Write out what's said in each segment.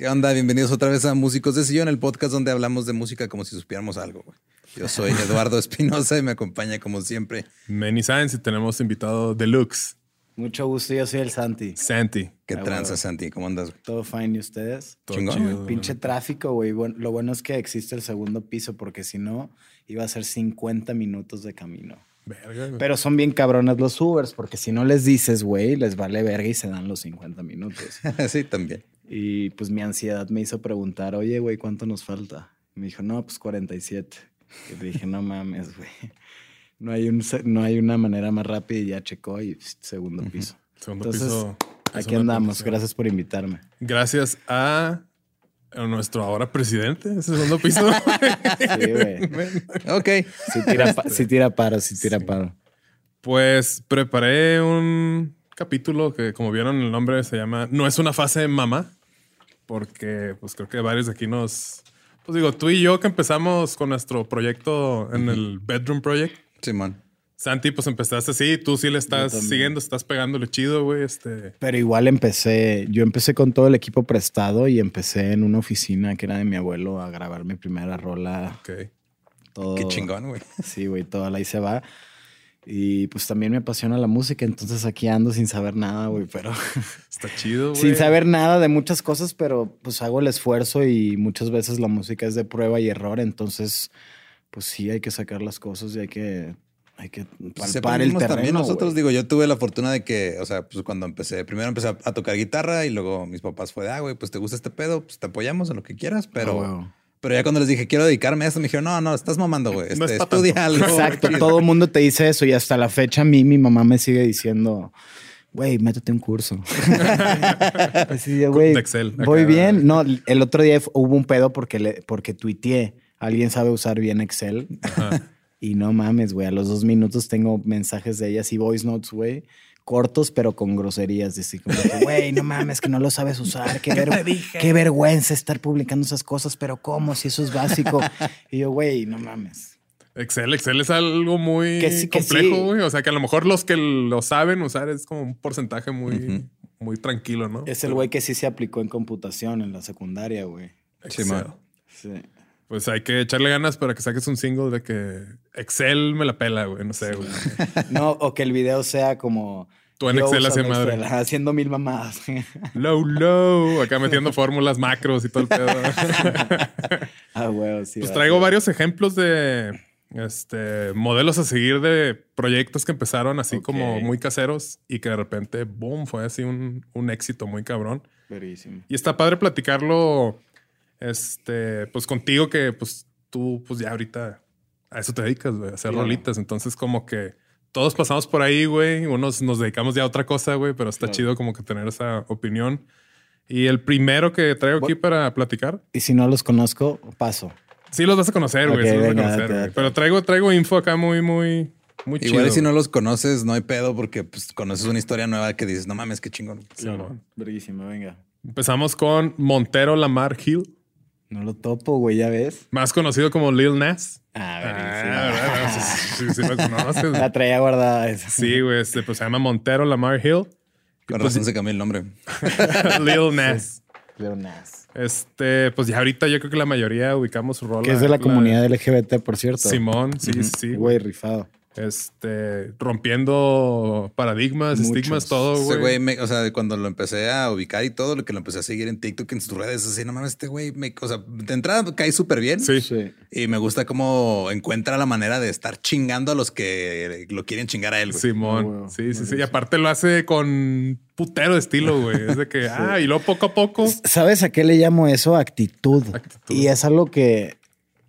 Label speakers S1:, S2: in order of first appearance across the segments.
S1: ¿Qué onda? Bienvenidos otra vez a Músicos de Sillón, el podcast donde hablamos de música como si supiéramos algo. güey. Yo soy Eduardo Espinosa y me acompaña como siempre.
S2: Many Science y tenemos invitado Deluxe,
S3: Mucho gusto, yo soy el Santi.
S2: Santi.
S1: ¿Qué
S3: Ah,
S1: tranza. Santi? ¿Cómo andas? güey?
S3: Todo fine, ¿y ustedes?
S2: Todo
S1: Chingón,
S2: chido.
S3: Pinche tráfico, güey. Bueno, lo bueno es que existe el segundo piso porque si no, iba a ser 50 minutos de camino.
S2: Verga, güey.
S3: Pero son bien cabrones los Ubers porque si no les dices, güey, les vale verga y se dan los 50 minutos.
S1: sí, también.
S3: Y pues mi ansiedad me hizo preguntar, oye, güey, ¿cuánto nos falta? Y me dijo, no, pues 47. Y le dije, no mames, güey. No hay, un, no hay una manera más rápida y ya checó y segundo piso.
S2: Segundo
S3: Entonces,
S2: piso.
S3: aquí andamos. Gracias por invitarme.
S2: Gracias a, nuestro ahora presidente, ese segundo piso.
S3: Sí, güey.
S1: Ok.
S3: Si tira, sí tira paro, si tira paro.
S2: pues preparé un capítulo que, como vieron el nombre, se llama No es una fase mamá. Porque, pues creo que varios de aquí nos. Pues digo, tú y yo que empezamos con nuestro proyecto en el Bedroom Project.
S1: Simón.
S2: Santi, pues empezaste así, tú sí le estás siguiendo, estás pegándole chido, güey. Este.
S3: Pero igual empecé, yo empecé con todo el equipo prestado y empecé en una oficina que era de mi abuelo a grabar mi primera rola.
S2: Ok.
S3: Todo,
S1: Qué chingón, güey.
S3: Sí, güey, toda la ahí se va. Y pues también me apasiona la música, entonces aquí ando sin saber nada, güey, pero
S2: Está chido, güey.
S3: sin saber nada de muchas cosas, pero pues hago el esfuerzo y muchas veces la música es de prueba y error, entonces pues sí hay que sacar las cosas y hay que hay que
S1: Pues
S3: palpar el terreno.
S1: también nosotros,
S3: güey.
S1: digo, yo tuve la fortuna de que, o sea, pues cuando empecé, primero empecé a, tocar guitarra y luego mis papás fue de, ah, güey, pues te gusta este pedo, pues te apoyamos en lo que quieras, pero,
S3: Ah, huevo.
S1: Pero ya cuando les dije, quiero dedicarme a esto, me dijeron, no, no, estás mamando, güey,
S2: No
S1: este, estudia
S2: tanto".
S1: algo.
S3: Exacto,
S1: chido".
S3: todo el mundo te dice eso y hasta la fecha a mí mi mamá me sigue diciendo, güey, métete un curso. Así de, güey,
S2: De Excel,
S3: voy
S2: acá.
S3: bien. No, el otro día hubo un pedo porque, le, porque tuiteé. Alguien sabe usar bien Excel.
S2: Ajá.
S3: Y no mames, güey, a los dos minutos tengo mensajes de ellas y voice notes, güey. Cortos, pero con groserías. Así como, güey, no mames, que no lo sabes usar. Qué, ver- qué vergüenza estar publicando esas cosas, pero ¿cómo? Si eso es básico. Y yo, güey, no mames.
S2: Excel, Excel es algo muy
S3: Que sí, que
S2: complejo,
S3: sí.
S2: güey. O sea, que a lo mejor los que lo saben usar es como un porcentaje muy, muy tranquilo, ¿no?
S3: Es el güey que sí se aplicó en computación en la secundaria, güey.
S2: Excel.
S3: Sí.
S2: Pues hay que echarle ganas para que saques un single de que Excel me la pela, güey. No sé, güey.
S3: No, o que el video sea como.
S2: Tú en Excel hacia madre.
S3: Excel, haciendo mil mamadas.
S2: Low, low. Acá metiendo fórmulas, macros y todo el pedo.
S3: ah, güey, sí.
S2: Pues traigo varios ejemplos de, este, modelos a seguir de proyectos que empezaron así como muy caseros y que de repente, boom, fue así un, un éxito muy cabrón.
S3: Verísimo.
S2: Y está padre platicarlo, este, pues contigo que pues tú pues ya ahorita a eso te dedicas, güey, a hacer
S3: Claro.
S2: rolitas. Entonces como que todos pasamos por ahí, güey, unos nos dedicamos ya a otra cosa, güey, pero está
S3: Claro.
S2: chido como que tener esa opinión. Y el primero que traigo aquí para platicar,
S3: Y si no los conozco, paso.
S2: sí los vas a conocer, güey,
S3: Ok,
S2: sí los vas a conocer, güey. Pero traigo, traigo info acá muy, muy, muy chido.
S1: Igual y si no los conoces, no hay pedo porque pues, conoces una historia nueva que dices, no mames, qué chingón.
S2: Claro.
S3: Verísimo, venga.
S2: Empezamos con Montero Lamar Hill,
S3: No lo topo, güey, ya ves.
S2: más conocido como Lil Nas.
S3: Ah,
S2: Ah, ¿verdad? Sí, sí, sí, sí conoces.
S3: La traía guardada esa.
S2: Sí, güey, este, pues se llama Montero Lamar Hill.
S1: Con
S2: Pues,
S1: razón se cambió el nombre.
S2: Lil Nas.
S3: Lil Nas.
S2: Este, pues ya ahorita yo creo que la mayoría ubicamos su rol.
S3: Que es de la comunidad LGBT, por cierto.
S2: Simón, sí, sí, sí.
S3: Güey, rifado.
S2: Este, rompiendo paradigmas,
S3: Muchos.
S2: estigmas, todo,
S1: Ese
S2: güey.
S1: güey, me- o sea, cuando lo empecé a ubicar y todo, lo que lo empecé a seguir en TikTok, en sus redes, así, no mames, este güey, me- o sea, de entrada cae súper bien.
S2: Sí.
S3: Sí.
S1: Y me gusta cómo encuentra la manera de estar chingando a los que lo quieren chingar a él, güey.
S2: Simón.
S3: Ah.
S2: Sí, sí, sí. Y aparte lo hace con putero estilo, güey. Es de que, ah, y luego poco a poco.
S3: ¿Sabes a qué le llamo eso? Actitud.
S2: Actitud.
S3: Y es algo que,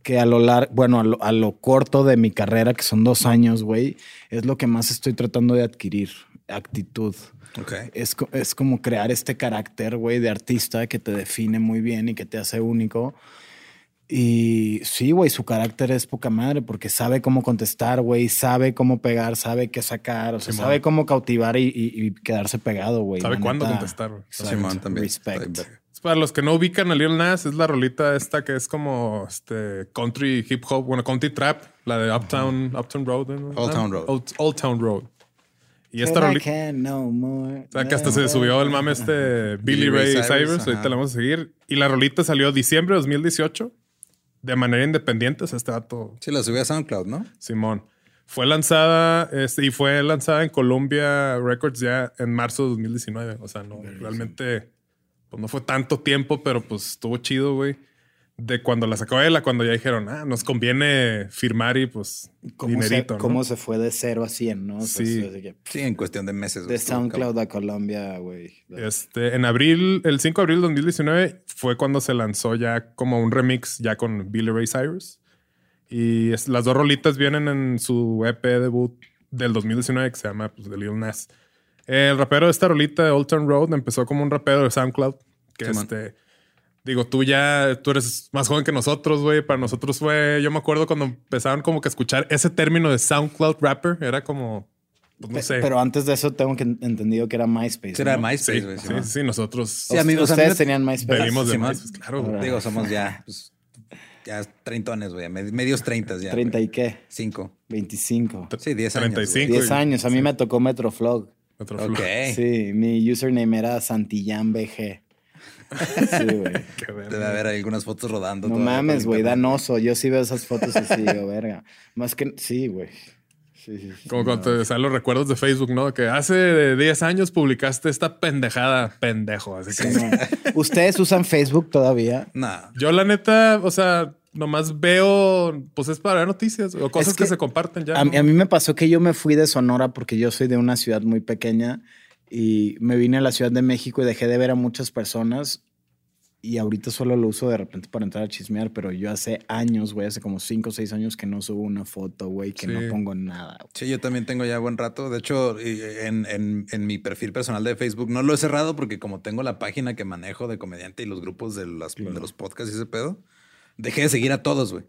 S3: que a lo largo, bueno, a lo, a lo corto de mi carrera, que son dos años, güey, es lo que más estoy tratando de adquirir. Actitud.
S1: Ok.
S3: Es, es como crear este carácter, güey, de artista que te define muy bien y que te hace único. Y sí, güey, su carácter es poca madre porque sabe cómo contestar, güey, sabe cómo pegar, sabe qué sacar, o sea, sabe cómo cautivar y, y- y quedarse pegado, güey.
S2: Sabe cuándo
S3: neta,
S2: contestar, güey.
S1: Simón también.
S3: Respect.
S2: Para los que no ubican a Lil Nas, es la rolita esta que es como este country hip hop, bueno, country trap, la de Uptown, Uptown Road. ¿no?
S1: Old Town Road.
S2: Old, Old Town Road. Y esta rolita.
S3: no more.
S2: O sea, que hasta se subió el mame este Billy Ray Cyrus,
S1: Cyrus,
S2: ahorita la vamos a seguir. Y la rolita salió diciembre de 2018 de manera independiente. O sea, este dato,
S1: Sí, la subí a SoundCloud, ¿no?
S2: Simón. Fue lanzada este, y fue lanzada en Columbia Records ya en marzo de 2019. O sea, no, realmente, pues no fue tanto tiempo, pero pues estuvo chido, güey. De cuando la sacó él a cuando ya dijeron, ah, nos conviene firmar y pues
S3: ¿Cómo,
S2: dinerito,
S3: se,
S2: ¿no?
S3: cómo se fue de 0 a 100, no? O sea,
S2: Sí.
S3: así que,
S1: Sí, en cuestión de meses.
S3: de SoundCloud a Colombia, güey.
S2: Este, en abril, el 5 de abril de 2019 fue cuando se lanzó ya como un remix ya con Billy Ray Cyrus. Y es- las dos rolitas vienen en su EP debut del 2019 que se llama pues, The Lil Nas. El rapero de esta rolita, Old Town Road, empezó como un rapero de SoundCloud. Que este, digo, tú ya, tú eres más joven que nosotros, güey. Para nosotros fue, yo me acuerdo cuando empezaron como que a escuchar ese término de SoundCloud rapper, era como, pues, no sé.
S3: Pero antes de eso tengo que entendido que era MySpace.
S1: Sí, era
S3: ¿no?
S1: MySpace,
S2: sí,
S1: güey.
S2: sí,
S1: Simón.
S2: sí, nosotros
S1: Sí, a mí- o sea, a mí
S3: Ustedes
S1: me-
S3: tenían MySpace.
S2: venimos de. MySpace, claro.
S1: Digo, somos ya, pues, ya treintones, güey. med- Medios treintas ya.
S3: ¿30 y qué?
S1: Cinco.
S3: 25.
S1: Sí, diez años.
S2: 35.
S3: 10 años. A mí me tocó Metroflog.
S2: Otro flow.
S3: Sí, mi username era Santillán BG. Sí, güey.
S1: Debe haber algunas fotos rodando.
S3: No mames, güey, danoso. Yo sí veo esas fotos así, digo, verga. Más que, sí, güey. Sí, sí, sí.
S2: Como cuando te salen los recuerdos de Facebook, ¿no? Que hace 10 años publicaste esta pendejada, pendejo. Así que
S3: No. ¿Ustedes usan Facebook todavía?
S1: No.
S2: yo, la neta, o sea, nomás veo, pues es para ver noticias o cosas
S3: Es
S2: que,
S3: que
S2: se comparten ya.
S3: A,
S2: ¿no?
S3: mí- a mí me pasó que yo me fui de Sonora porque yo soy de una ciudad muy pequeña y me vine a la Ciudad de México y dejé de ver a muchas personas y ahorita solo lo uso de repente para entrar a chismear, pero yo hace años, güey, hace como cinco o seis años que no subo una foto, güey, que
S2: Sí.
S3: no pongo nada. güey.
S1: Sí, yo también tengo ya buen rato. De hecho, y- en, en- en mi perfil personal de Facebook no lo he cerrado porque como tengo la página que manejo de comediante y los grupos de, las, de los podcasts y ese pedo, dejé de seguir a todos, güey.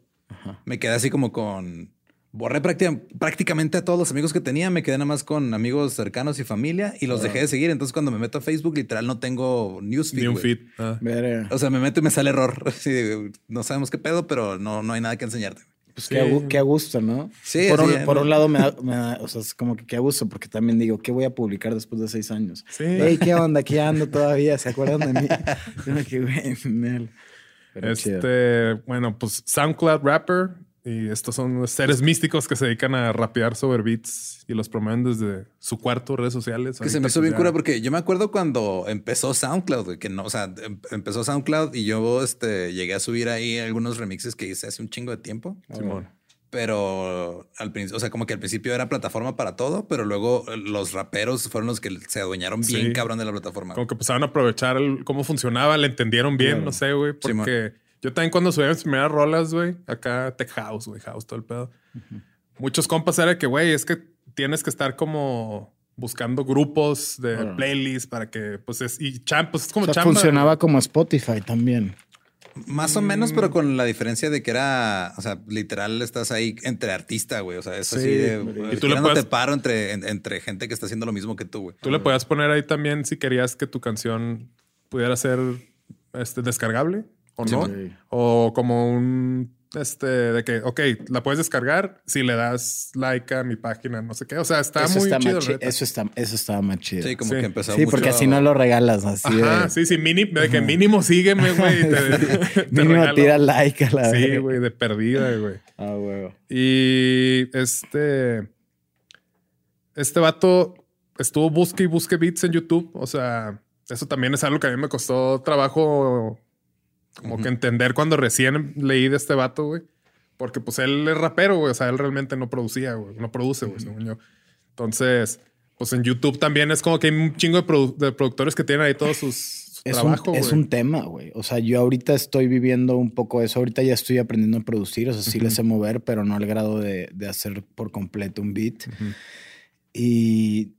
S1: Me quedé así como con... Borré práctica- prácticamente a todos los amigos que tenía, me quedé nada más con amigos cercanos y familia y los dejé de seguir. Entonces cuando me meto a Facebook, literal no tengo newsfeed.
S2: Ni un feed. ah.
S1: O sea, me meto y me sale error. Así no sabemos qué pedo, pero no, no hay nada que enseñarte.
S3: Pues
S2: Sí.
S3: qué, qué a gusto, ¿no?
S1: Sí,
S3: por,
S1: así,
S3: un, por un lado me da, me da- o sea, es como que qué a gusto, porque también digo, ¿qué voy a publicar después de seis años?
S2: Sí.
S3: Hey, ¿qué onda? Aquí ando todavía, ¿se acuerdan de mí? Yo me quedé, chido.
S2: Este, bueno, pues SoundCloud Rapper. Y estos son seres místicos que se dedican a rapear sobre beats y los promueven desde su cuarto, redes sociales.
S1: Que se me hizo
S2: pues,
S1: bien cura porque yo me acuerdo cuando empezó SoundCloud, que no, o sea, em- empezó SoundCloud y yo este, llegué a subir ahí algunos remixes que hice hace un chingo de tiempo.
S2: Simón.
S1: Pero al principio, o sea, como que al principio era plataforma para todo, pero luego los raperos fueron los que se adueñaron bien cabrón de la plataforma.
S2: Como que empezaron a aprovechar el- cómo funcionaba, le entendieron bien,
S3: Claro.
S2: no sé, güey.
S1: Sí.
S2: Porque yo también cuando subía mis primeras rolas, güey, acá Tech House, güey, House, todo el pedo. Muchos compas era que, güey, es que tienes que estar como buscando grupos de playlists para que, pues es, y champ, pues es como
S3: O sea, funcionaba como Spotify también.
S1: Más o menos, pero con la diferencia de que era, o sea, literal estás ahí entre artista, güey. O sea, es
S2: Sí,
S1: así de.
S2: y tú le
S1: no te
S2: puedes-
S1: paro entre, en- entre gente que está haciendo lo mismo que tú, güey.
S2: Tú le podías poner ahí también si querías que tu canción pudiera ser este, descargable o
S1: Sí,
S2: no.
S3: man.
S2: O como un este de que, ok, la puedes descargar si le das like a mi página, no sé qué. O sea, está
S3: eso,
S2: muy
S3: está
S2: chido.
S3: chi- eso, está, eso estaba más chido.
S1: Sí, como
S2: Sí.
S1: que empezó
S3: Sí,
S1: mucho
S3: porque así no lo regalas. Así
S2: Ajá,
S3: de,
S2: sí, sí, mínimo, de que mínimo sígueme, güey.
S3: mínimo
S2: regalo.
S3: tira like a la
S2: Sí, güey, de perdida, güey.
S3: Ah, huevo.
S2: Y este. Este vato estuvo busque y busque beats en YouTube. O sea, eso también es algo que a mí me costó trabajo como que entender cuando recién leí de este vato, güey. Porque pues él es rapero, güey. O sea, él realmente no producía, güey. No produce, güey, según yo. Entonces, pues en YouTube también es como que hay un chingo de, produ- de productores que tienen ahí todos sus su
S3: Es,
S2: trabajo,
S3: un, es un tema, güey. O sea, yo ahorita estoy viviendo un poco eso. Ahorita ya estoy aprendiendo a producir. O sea, sí le sé mover, pero no al grado de, de hacer por completo un beat.
S2: Ujú.
S3: Y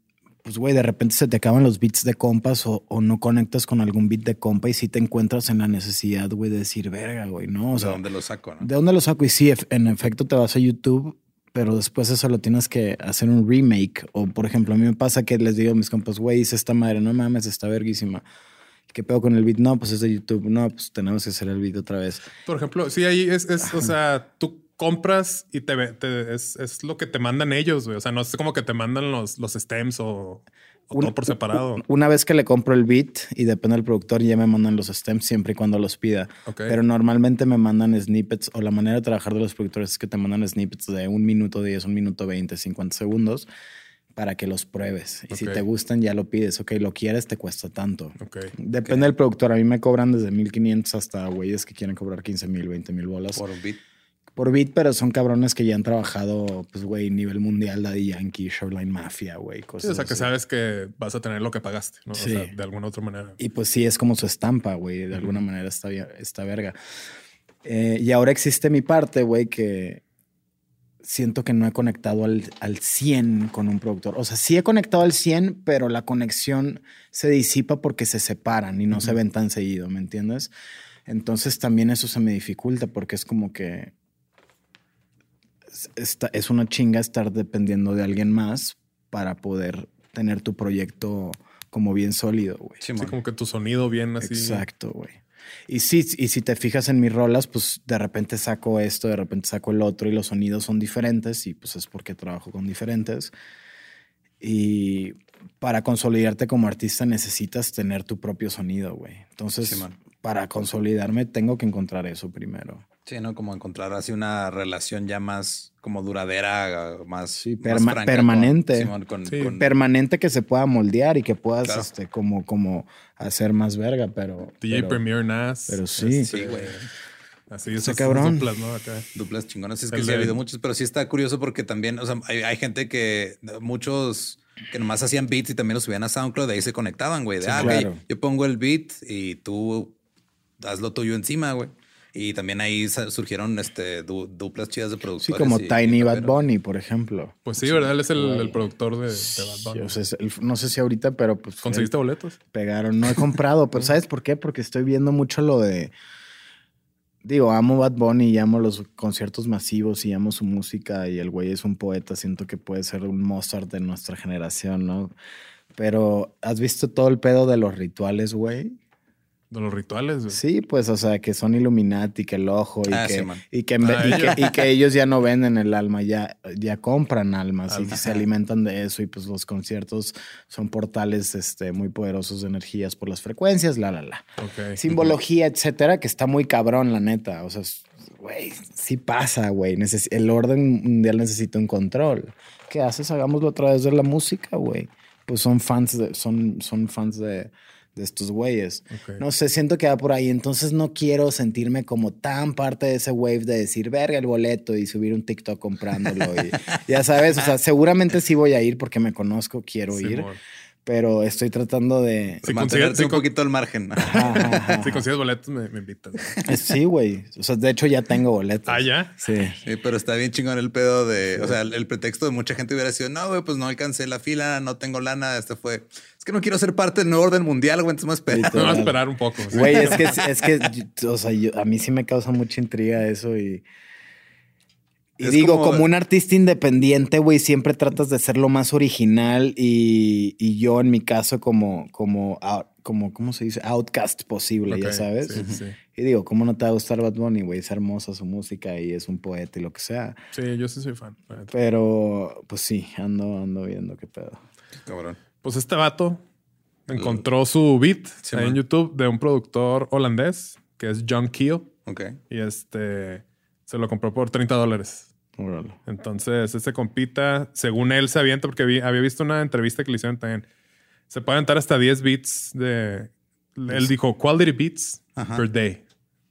S3: pues, güey, de repente se te acaban los beats de compas o, o no conectas con algún beat de compa y sí te encuentras en la necesidad, güey, de decir, verga, güey, ¿no? O
S1: ¿De
S3: sea,
S1: dónde lo saco, no?
S3: ¿de dónde lo saco? Y sí, en efecto te vas a YouTube, pero después eso lo tienes que hacer un remake. O, por ejemplo, a mí me pasa que les digo a mis compas, güey, hice esta madre, no mames, está verguísima. ¿Qué pedo con el beat? No, pues es de YouTube. No, pues tenemos que hacer el beat otra vez.
S2: Por ejemplo, sí, ahí es, es o sea, tú compras y te, te- es, es lo que te mandan ellos, güey. O sea, no es como que te mandan los, los stems o, o todo por separado.
S3: Una vez que le compro el beat y depende del productor, ya me mandan los stems siempre y cuando los pida. Pero normalmente me mandan snippets o la manera de trabajar de los productores es que te mandan snippets de un minuto 10, un minuto 20, 50 segundos para que los pruebes. Y si te gustan, ya lo pides. Ok, lo quieres, te cuesta tanto.
S2: Ok.
S3: Depende del productor. A mí me cobran desde 1500 hasta güeyes que quieren cobrar 15 mil, 20 mil bolas
S1: por... un beat.
S3: Beat, pero son cabrones que ya han trabajado, pues, güey, nivel mundial, Daddy Yankee, Shoreline Mafia, güey,
S2: Sí,
S3: cosas
S2: o sea, que
S3: así.
S2: sabes que vas a tener lo que pagaste, ¿no?
S3: Sí.
S2: O sea, de alguna otra manera.
S3: Y pues sí, es como su estampa, güey. De alguna manera está, está verga. Eh, y ahora existe mi parte, güey, que siento que no he conectado al, al 100 con un productor. O sea, sí he conectado al 100, pero la conexión se disipa porque se separan y no se ven tan seguido, ¿me entiendes? Entonces también eso se me dificulta porque es como que es- está- es una chinga estar dependiendo de alguien más para poder tener tu proyecto como bien sólido, güey.
S1: Sí,
S2: Sí, como que tu sonido bien así.
S3: Exacto, güey. Y sí, y si te fijas en mis rolas, pues de repente saco esto, de repente saco el otro y los sonidos son diferentes y pues es porque trabajo con diferentes. Y para consolidarte como artista necesitas tener tu propio sonido, güey. Entonces,
S1: Sí,
S3: para consolidarme tengo que encontrar eso primero.
S1: Sí, ¿no? Como encontrar así una relación ya más como duradera, más,
S3: Sí,
S1: más
S3: perma-
S1: franca con-
S3: permanente.
S1: Simón, con-
S2: Sí.
S1: con-
S3: Permanente que se pueda moldear y que puedas
S1: Claro.
S3: este, como, como hacer más verga, pero...
S2: DJ
S3: pero-
S2: Premier Nas.
S3: pero sí.
S1: Sí, güey.
S2: Así esas
S3: cabrón.
S2: duplas, ¿no? Acá.
S1: duplas chingonas. Es que
S2: El
S1: sí ha habido muchos, pero sí está curioso porque también, o sea, hay, hay gente que, muchos que nomás hacían beats y también los subían a SoundCloud, de ahí se conectaban, güey. De,
S3: Sí,
S1: ah,
S3: claro.
S1: ok, yo pongo el beat y tú haz lo tuyo encima, güey. Y también ahí surgieron este, du- duplas chidas de
S3: Sí,
S1: productores.
S3: como
S1: y-
S3: Tiny
S1: y
S3: Bad. Bunny, por ejemplo.
S2: Pues sí, ¿verdad? Él es el, productor de, de Bad Bunny.
S3: Sí, o sea, es el- no sé si ahorita, pero pues
S2: ¿Conseguiste
S3: eh,
S2: boletos?
S3: pegaron. No he comprado, pero ¿sabes por qué? Porque estoy viendo mucho lo de. Digo, amo Bad Bunny y amo los conciertos masivos y amo su música y el güey es un poeta. Siento que puede ser un Mozart de nuestra generación, ¿no? Pero ¿has visto todo el pedo de los rituales, güey?
S2: De los rituales, güey.
S3: Sí, pues, o sea, que son Illuminati, que el ojo y,
S1: Ah,
S3: que,
S1: sí,
S3: y, que,
S2: Ah,
S3: y,
S2: ellos.
S3: que, y que ellos ya no venden el alma, ya, ya compran almas y se alimentan de eso y pues los conciertos son portales este, muy poderosos de energías por las frecuencias, la, la, la.
S2: Ok.
S3: Simbología, etcétera, que está muy cabrón, la neta. O sea, güey, sí pasa, güey. Neces- el orden mundial necesita un control. ¿Qué haces? Hagámoslo a través de la música, güey. Pues son fans de, son, son fans de, de estos güeyes. No sé, siento que va por ahí. Entonces no quiero sentirme como tan parte de ese wave de decir, verga el boleto y subir un TikTok comprándolo. y, ya sabes, o sea, seguramente sí voy a ir porque me conozco, quiero ir. Pero estoy tratando de...
S2: Si
S1: Mantenerte
S2: si
S1: un poquito al margen.
S3: Ajá, ajá, ajá.
S2: Si consigues boletos, me, me invitas.
S3: Eh, Sí, güey. O sea, de hecho ya tengo boletos.
S2: Ah, ¿ya?
S3: Sí.
S1: Sí, pero está bien chingón el pedo de, o sea, el, el pretexto de mucha gente hubiera sido, no, güey, pues no alcancé la fila, no tengo lana, este fue, es que no quiero ser parte del nuevo orden mundial, güey, entonces me espera.
S3: Literal.
S2: Me voy a esperar un poco. sí.
S3: Güey, es que, es que, o sea, yo- a mí sí me causa mucha intriga eso y... Y
S1: Es
S3: digo,
S1: como-
S3: como, un artista independiente, güey, siempre tratas de ser lo más original y, y yo en mi caso como, como, out- como, ¿cómo se dice? Outcast posible, ya sabes.
S2: Sí, sí, sí.
S3: Y digo, ¿cómo no te va a gustar Bad Bunny, güey? Es hermosa su música y es un poeta y lo que sea.
S2: Sí, yo sí soy fan.
S3: Pero, pues sí, ando, ando viendo qué pedo.
S1: Cabrón.
S2: Pues este vato encontró su beat
S1: Sí,
S2: en.
S3: YouTube
S2: de un productor holandés que es John Keel
S1: Ok.
S2: y este se lo compró por 30 dólares.
S3: Órale.
S2: Entonces, este compita, según él se avienta, porque vi- había visto una entrevista que le hicieron también, se puede aventar hasta 10 beats de... Él dijo quality beats
S1: Ajá.
S2: per day.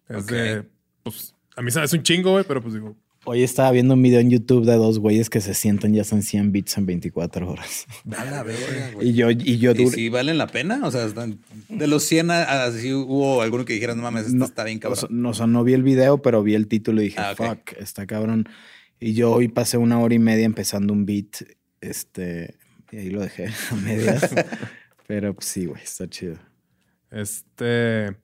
S2: Es
S1: Ok.
S2: de, pues, a mí se me hace un chingo, güey, pero pues digo,
S3: Hoy estaba viendo un video en YouTube de dos güeyes que se sientan y hacen 100 beats en 24 horas.
S1: A verga, güey.
S3: Y yo, y yo
S1: ¿Y
S3: duré.
S1: si valen la pena? O sea, están- de los 100, a- así hubo alguno que dijera, no mames, esto
S3: No,
S1: está bien
S3: O
S1: cabrón.
S3: sea, no, o sea, no vi el video, pero vi el título y dije,
S1: Ah, ok.
S3: fuck, está cabrón. Y yo hoy pasé una hora y media empezando un beat, este, y ahí lo dejé a medias. pero pues sí, güey, está chido.
S2: Este.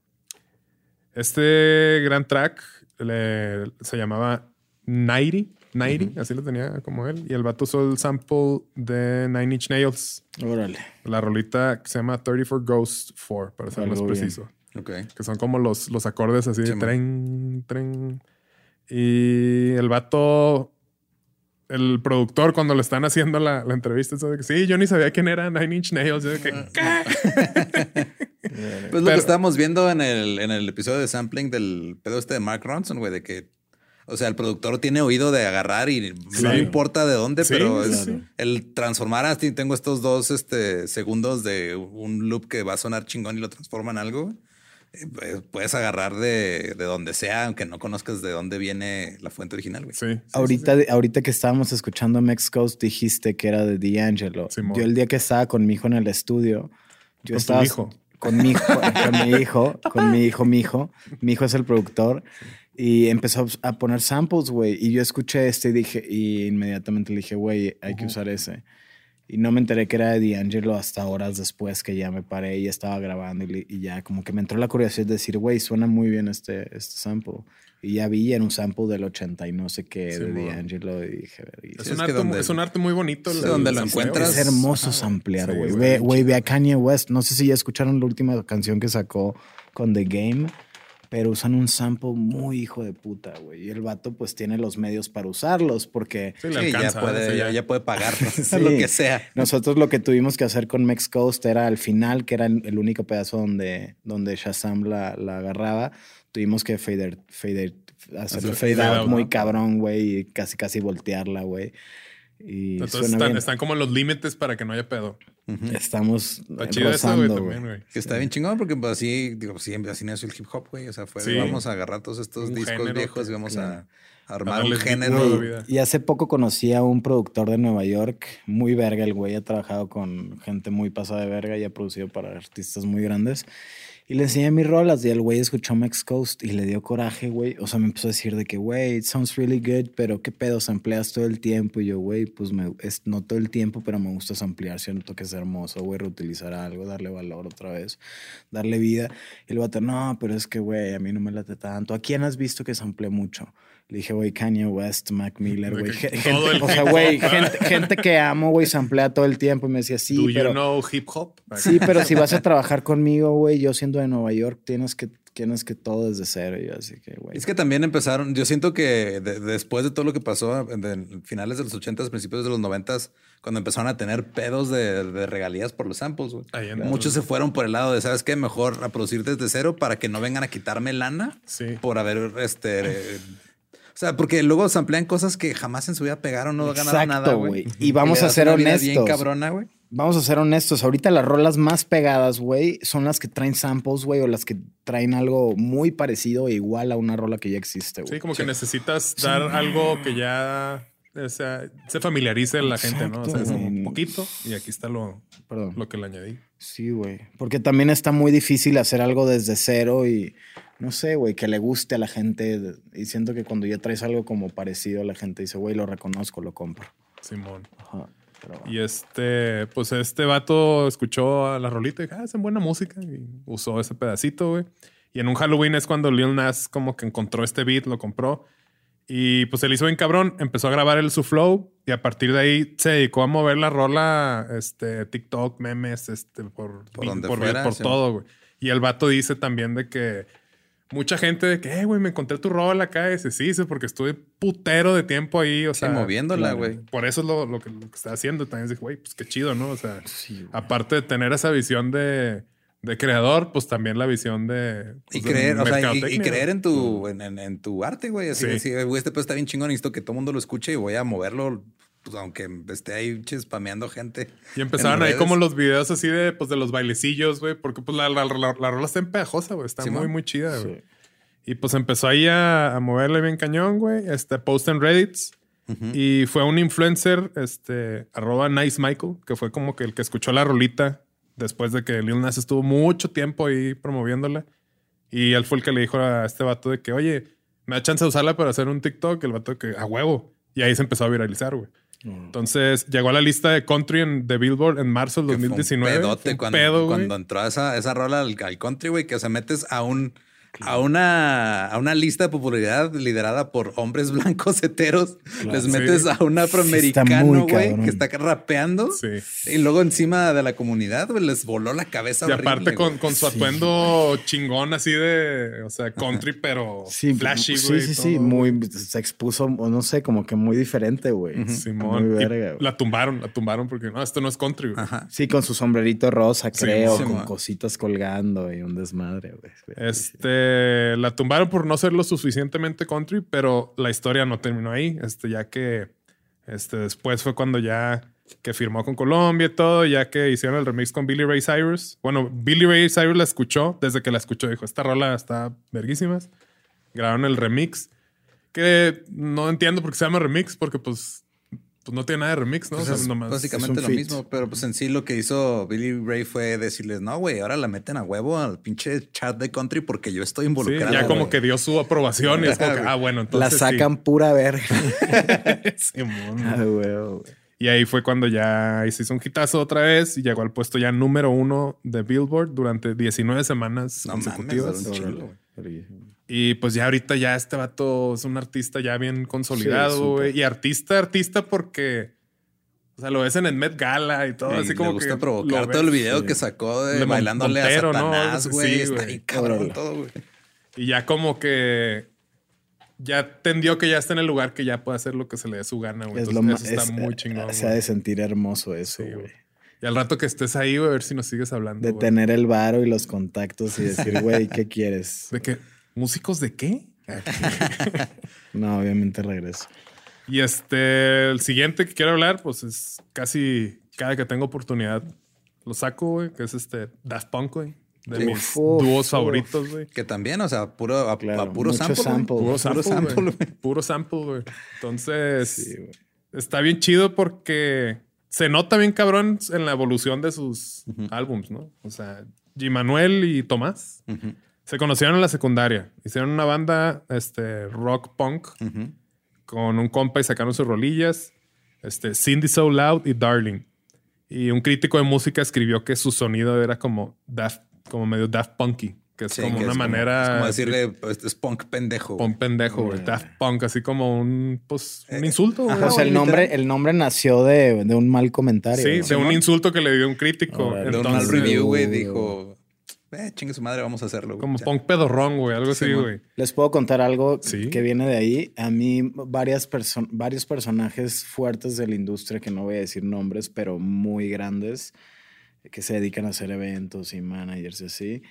S2: Este gran track le- se llamaba 90. 90, así lo tenía como él. Y el vato usó el sample de Nine Inch Nails.
S3: Órale.
S2: La rolita que se llama 34 Ghost 4, para ser más
S3: Algo bien.
S2: preciso.
S1: Ok.
S2: Que son como los, los acordes así de
S1: Sí, man.
S2: tren, tren. Y el vato, el productor, cuando le están haciendo la, la entrevista, eso de que sí, yo ni sabía quién era Nine Inch Nails. Yo de que, ¿qué?
S1: Pues lo
S2: Pero-
S1: que estábamos viendo en el, en el episodio de sampling del pedo este de Mark Ronson, güey, de que, o sea, el productor tiene oído de agarrar y no
S2: Claro.
S1: importa de dónde,
S2: Sí,
S1: pero es
S3: claro.
S1: el transformar así, tengo estos dos este, segundos de un loop que va a sonar chingón y lo transforma en algo. Eh, pues, Puedes agarrar de, de donde sea, aunque no conozcas de dónde viene la fuente original, güey.
S2: Sí. sí,
S3: ahorita, ahorita que estábamos escuchando Mex Coast, dijiste que era de D'Angelo. Yo el día que estaba con mi hijo en el estudio, yo
S2: Con tu
S3: estaba
S2: hijo.
S3: con mi hijo, con mi hijo, con mi hijo, mi hijo. Mi hijo es el productor. Y empezó a poner samples, güey. Y yo escuché este y dije, y inmediatamente le dije, güey, hay que usar ese. Y no me enteré que era de D'Angelo hasta horas después que ya me paré y ya estaba grabando y, y ya como que me entró la curiosidad de decir, güey, suena muy bien este, este sample. Y ya vi en un sample del 80 y no sé qué
S2: Sí,
S3: de. D'Angelo y dije, "Verga".
S2: Es, un arte,
S1: donde-
S2: es un arte muy bonito.
S1: Sí, donde lo encuentras.
S3: es hermoso
S2: Ajá.
S3: samplear,
S2: Sí,
S3: güey.
S2: güey,
S3: ve, güey, ve a Kanye West. No sé si ya escucharon la última canción que sacó con The Game, pero usan un sample muy hijo de puta, güey. Y el vato pues tiene los medios para usarlos porque
S2: Sí, le
S1: Sí, ya
S2: alcanza,
S1: puede, ya,
S2: ya.
S1: puede pagar
S3: Sí.
S1: lo que sea.
S3: nosotros lo que tuvimos que hacer con Mex Coast era al final, que era el, el único pedazo donde, donde Shazam la, la agarraba, tuvimos que fader, fader, hacerle
S1: Hacer
S3: fade
S2: fade
S3: out
S2: out,
S3: muy
S2: ¿no?
S3: cabrón, güey, y casi casi voltearla, güey. Y
S2: Entonces
S3: suena
S2: están,
S3: bien.
S2: están como los límites para que no haya pedo.
S3: Estamos
S2: Está chido eso, güey,
S3: rozando,
S2: también,
S3: güey.
S1: Que está bien chingón porque pues, así, digo, sí, así nació el hip hop, güey. O sea, fue,
S2: Sí.
S1: vamos a agarrar todos estos
S2: Un
S1: discos
S2: género
S1: viejos y vamos
S3: claro.
S1: a armar
S2: A
S1: un género.
S3: y hace poco conocí a un productor de Nueva York, muy verga el güey, ha trabajado con gente muy pasada de verga y ha producido para artistas muy grandes. Y le enseñé mis rolas y el güey escuchó Mex Coast y le dio coraje, güey. O sea, me empezó a decir de que, güey, it sounds really good, pero qué pedo, sampleas todo el tiempo. Y yo, güey, pues me, es, no todo el tiempo, pero me gusta samplear, siento que es hermoso, güey, reutilizar algo, darle valor otra vez, darle vida. Y el vato, no, pero es que, güey, a mí no me late tanto. ¿A quién has visto que sample mucho? Le dije, güey, Kanye West, Mac Miller,
S2: De
S3: güey. o sea, güey, gente, gente que amo, güey, samplea todo el tiempo. Y me decía, sí,
S2: Do
S3: pero...
S2: you know hip hop?
S3: Sí, pero si vas a trabajar conmigo, güey, yo siendo de Nueva York, tienes que, tienes que todo desde cero. Y yo así que, güey.
S1: Es que también empezaron, yo siento que de- después de todo lo que pasó en finales de los 80s, principios de los 90s, cuando empezaron a tener pedos de, de regalías por los samples. Muchos se fueron por el lado de, ¿sabes qué? Mejor a producir desde cero para que no vengan a quitarme lana
S2: Sí.
S1: por haber, este... eh, o sea, porque luego se amplían cosas que jamás en su vida pegaron, no ganaron nada,
S3: Exacto,
S1: güey.
S3: güey. Y vamos a ser honestos.
S1: bien cabrona, güey.
S3: Vamos a ser honestos, ahorita las rolas más pegadas, güey, son las que traen samples, güey, o las que traen algo muy parecido e igual a una rola que ya existe, güey.
S2: Sí, como que necesitas dar algo que ya o sea, se familiarice la gente, ¿no? O sea, es un poquito y aquí está lo,
S3: Perdón.
S2: lo que le añadí.
S3: Sí, güey. Porque también está muy difícil hacer algo desde cero y no sé, güey, que le guste a la gente. Y siento que cuando ya traes algo como parecido, la gente dice, güey, lo reconozco, lo compro.
S2: Simón.
S3: Ajá. Pero,
S2: Y este, pues este vato escuchó a la rolita y dijo, ah, hacen buena música. Y usó ese pedacito, güey. Y en un Halloween es cuando Lil Nas como que encontró este beat, lo compró. Y pues se le hizo bien cabrón, empezó a grabar el su flow y a partir de ahí se dedicó a mover la rola, este, TikTok, memes, este, por,
S1: Por donde
S2: por,
S1: fuera,
S2: por
S1: sí.
S2: todo, güey. Y el vato dice también de que mucha gente de que, eh, güey, me encontré tu rola acá. Y dice, sí, dice, porque estuve putero de tiempo ahí, o
S1: Sí,
S2: sea,
S1: moviéndola, güey.
S2: por eso es lo, lo que, lo que está haciendo. También dice, güey, pues qué chido, ¿no? O sea,
S3: sí,
S2: aparte de tener esa visión de, de creador, pues también la visión de.
S1: Y
S2: pues, de
S1: creer, o sea, y, y creer en tu, en, en- en tu arte, güey. Así
S2: Sí.
S1: decir, güey, este pedo está bien chingón, necesito que todo el mundo lo escuche y voy a moverlo, pues aunque esté ahí chispameando gente.
S2: Y empezaban
S1: en
S2: ahí como los videos así de, pues, de los bailecillos, güey, porque pues la, la, la, la rola está en pegajosa, güey, está muy, muy chida, güey.
S3: Sí.
S2: Y pues empezó ahí a, a moverle bien cañón, güey. Este, post en Reddits. Y fue un influencer, este, arroba Nice Michael, que fue como que el que escuchó la rolita después de que Lil Nas estuvo mucho tiempo ahí promoviéndola. Y él fue el que le dijo a este vato de que, oye, me da chance de usarla para hacer un TikTok. El vato de que, a huevo. Y ahí se empezó a viralizar, güey. Entonces llegó a la lista de country en, de Billboard en marzo del
S1: Que fue un
S2: 2019.
S1: pedote
S2: Fue un
S1: cuando,
S2: pedo,
S1: cuando entró esa, esa rola al, al country, güey, que o sea, metes a un a una, a una lista de popularidad liderada por hombres blancos heteros. Les
S2: Sí.
S1: metes a un
S3: Sí,
S1: afroamericano, güey, que está rapeando.
S2: Sí.
S1: Y luego encima de la comunidad, güey, les voló la cabeza.
S2: Y
S1: horrible,
S2: aparte con, con su atuendo chingón así de, o sea, country, pero
S3: Sí,
S2: flashy,
S3: sí,
S2: güey.
S3: sí,
S2: todo,
S3: sí,
S2: güey.
S3: muy, se expuso, o no sé, como que muy diferente, güey.
S2: Simón.
S3: Muy verga, güey.
S2: la tumbaron, la tumbaron porque no, esto no es country, güey.
S3: Sí, con su sombrerito rosa,
S2: Sí,
S3: creo,
S1: sí,
S3: con cositas colgando y un desmadre, güey.
S2: Este, la tumbaron por no ser lo suficientemente country, pero la historia no terminó ahí. Este, ya que, este, después fue cuando ya que firmó con Colombia y todo, ya que hicieron el remix con Billy Ray Cyrus. Bueno, Billy Ray Cyrus la escuchó, desde que la escuchó dijo, esta rola está verguísimas. Grabaron el remix, que no entiendo por qué se llama remix, porque pues, pues no tiene nada de remix, ¿no?
S1: Pues
S2: O sea,
S1: es
S2: nomás-
S1: básicamente
S3: es
S1: lo mismo, pero pues en sí lo que hizo Billy Ray fue decirles, no, güey, ahora la meten a huevo al pinche chat de country porque yo estoy
S2: Sí,
S1: involucrado.
S2: ya como
S1: güey".
S2: que dio su aprobación y es como que, ah, bueno,
S3: La
S2: entonces sí.
S3: sacan pura verga.
S2: Simón.
S3: Ay, güey, güey.
S2: Y ahí fue cuando ya se hizo un hitazo otra vez y llegó al puesto ya número uno de Billboard durante 19 semanas
S1: No mames,
S2: consecutivas. Y pues ya ahorita ya este vato es un artista ya bien consolidado,
S3: Sí,
S2: y artista, artista porque, o sea, lo ves en el Met Gala y todo, así
S1: le
S2: como
S1: gusta
S2: que
S1: provocar todo el video
S3: sí.
S1: que sacó de
S2: De
S1: bailándole
S2: Montero,
S1: a
S2: ¿no?
S1: Satanás,
S2: Sí,
S1: güey. Está
S2: güey.
S1: bien cabrón
S3: Órale.
S1: todo, güey.
S2: Y ya como que ya entendió que ya está en el lugar que ya puede hacer lo que se le dé su gana, güey.
S3: Es
S2: Entonces, eso está
S3: es-
S2: muy chingón.
S3: Se ha de sentir hermoso eso, güey.
S2: Y al rato que estés ahí, güey, a ver si nos sigues hablando.
S3: de tener el varo y los contactos y decir, güey, ¿qué quieres?
S2: ¿De qué? ¿Músicos de qué?
S3: No, obviamente regreso.
S2: Y este, el siguiente que quiero hablar, pues es casi cada que tengo oportunidad lo saco, güey, que es este Daft Punk, güey. De
S1: Sí.
S2: mis
S3: Uf,
S2: dúos
S3: uf.
S2: favoritos, güey.
S1: Que también, o sea, puro, a,
S3: Claro,
S1: a puro sample. güey.
S3: sample.
S2: Puro
S3: Puro
S2: sample. Puro sample, güey. Entonces,
S3: Sí,
S2: está bien chido porque se nota bien cabrón en la evolución de sus álbums, ¿no? O sea, G. Manuel y Tomás se conocieron en la secundaria. Hicieron una banda, este, rock punk
S1: ujú.
S2: con un compa y sacaron sus rolillas. Este, Cindy So Loud y Darling. Y un crítico de música escribió que su sonido era como Daft, como medio Daft Punky, que es
S1: Sí,
S2: como
S1: que
S2: una
S1: es
S2: manera.
S1: es como decirle, pues, es punk pendejo. güey.
S2: Punk pendejo, güey.
S3: Mm.
S2: Daft Punk, así como un, pues, un
S1: Eh,
S2: insulto,
S1: ajá,
S3: o sea, el
S1: literal.
S3: nombre, el nombre nació de, de un mal comentario.
S2: Sí,
S3: ¿no?
S2: de un insulto que le dio un crítico.
S3: Órale.
S1: De un mal
S2: Entonces,
S1: review, güey, dijo, eh, chingue su madre, vamos a hacerlo. güey".
S2: como
S1: Ya.
S2: punk pedorrón, güey. Algo así,
S1: Simón.
S2: güey.
S3: Les puedo contar algo
S2: Sí.
S3: que viene de ahí. A mí, varias perso- varios personajes fuertes de la industria, que no voy a decir nombres, pero muy grandes, que se dedican a hacer eventos y managers y así.